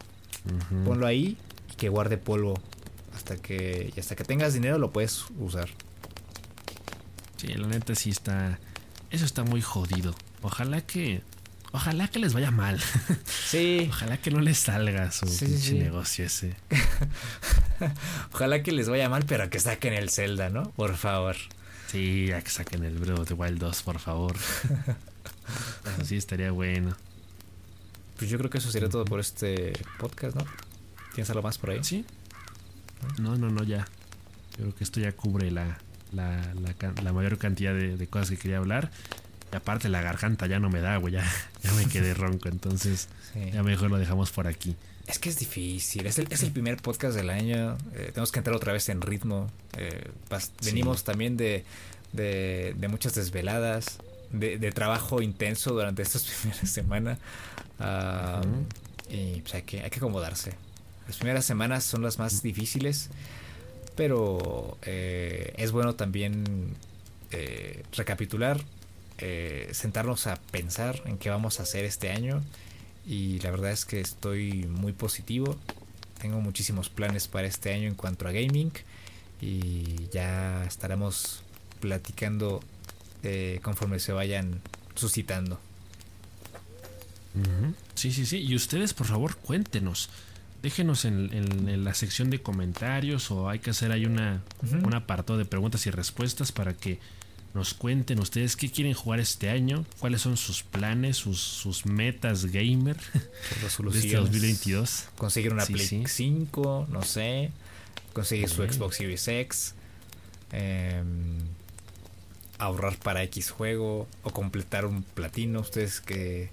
Speaker 2: uh -huh. ponlo ahí y que guarde polvo. Hasta que y hasta que tengas dinero lo puedes usar.
Speaker 1: Sí la neta sí está eso está muy jodido. Ojalá que. Ojalá que les vaya mal.
Speaker 2: Sí.
Speaker 1: Ojalá que no les salga su sí, sí. negocio ese.
Speaker 2: Ojalá que les vaya mal, pero que saquen el Zelda, ¿no? Por favor.
Speaker 1: Sí, ya que saquen el Breath of the Wild 2, por favor. Eso sí estaría bueno.
Speaker 2: Pues yo creo que eso sería todo por este podcast, ¿no? ¿Tienes algo más por ahí?
Speaker 1: Sí. No, no, no, ya. Yo creo que esto ya cubre la, la, la, la, mayor cantidad de, de, cosas que quería hablar. Y aparte la garganta ya no me da, güey, ya, ya me quedé ronco, entonces sí. ya mejor lo dejamos por aquí.
Speaker 2: Es que es difícil, es el, es el primer podcast del año, eh, tenemos que entrar otra vez en ritmo, eh, venimos sí. también de, de, de, muchas desveladas, de, de, trabajo intenso durante estas primeras semanas uh, uh -huh. y pues hay que, hay que acomodarse. Las primeras semanas son las más difíciles pero eh, es bueno también eh, recapitular, eh, sentarnos a pensar en qué vamos a hacer este año. Y la verdad es que estoy muy positivo, tengo muchísimos planes para este año en cuanto a gaming. Y ya estaremos platicando conforme se vayan suscitando.
Speaker 1: Sí, sí, sí. Y ustedes, por favor, cuéntenos déjenos en, la sección de comentarios o hay que hacer ahí una, un apartado de preguntas y respuestas para que nos cuenten ustedes qué quieren jugar este año, cuáles son sus planes, sus, metas gamer
Speaker 2: de este 2022. Conseguir una Play 5, no sé, conseguir su Xbox Series X, em, ahorrar para X juego o completar un platino. Ustedes que,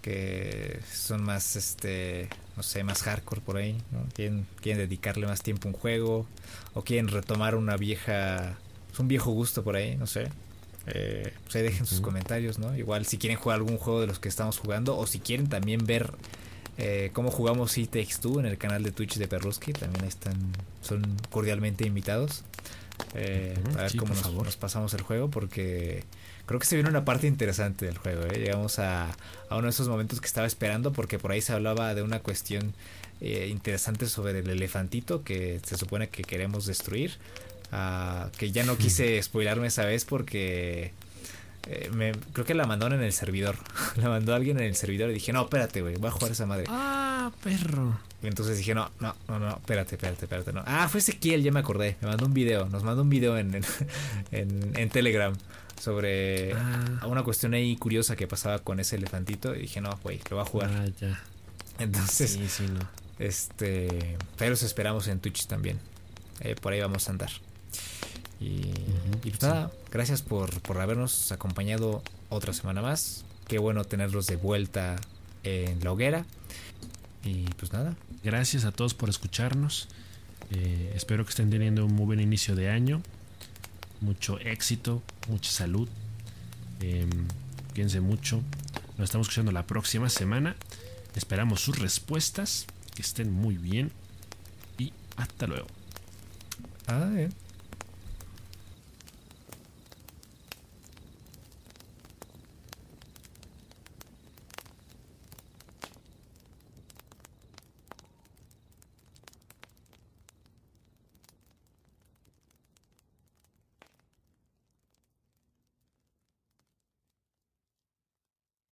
Speaker 2: que son más, este, no sé, más hardcore por ahí, ¿no? quieren, quieren dedicarle más tiempo a un juego o quieren retomar una vieja es un viejo gusto por ahí, no sé. Eh, pues ahí dejen sus comentarios, ¿no? Igual si quieren jugar algún juego de los que estamos jugando o si quieren también ver eh, cómo jugamos It Takes Two en el canal de Twitch de Perruski, también están, son cordialmente invitados. Eh, a ver cómo nos, pasamos el juego porque creo que se viene una parte interesante del juego. ¿eh? Llegamos a, a, uno de esos momentos que estaba esperando porque por ahí se hablaba de una cuestión eh, interesante sobre el elefantito que se supone que queremos destruir. Ah, que ya no quise spoilarme esa vez porque eh, me, creo que la mandaron en el servidor. la mandó alguien en el servidor y dije, no, espérate, güey, voy a jugar esa madre.
Speaker 1: Ah, perro.
Speaker 2: Y entonces dije, no, no, no, no, espérate, espérate, espérate. No. Ah, fue Ezequiel, ya me acordé. Me mandó un video, nos mandó un video en, en, en, Telegram sobre ah. una cuestión ahí curiosa que pasaba con ese elefantito. Y dije, no, güey, lo voy a jugar. Ah, ya. Entonces, sí, sí, no. este, pero los esperamos en Twitch también. Eh, por ahí vamos a andar. Y, pues nada, gracias por, por habernos acompañado otra semana más. Qué bueno tenerlos de vuelta en la hoguera. Y pues nada.
Speaker 1: Gracias a todos por escucharnos. Eh, espero que estén teniendo un muy buen inicio de año. Mucho éxito, mucha salud. Eh, mucho. Nos estamos escuchando la próxima semana. Esperamos sus respuestas. Que estén muy bien. Y hasta luego.
Speaker 2: Ah,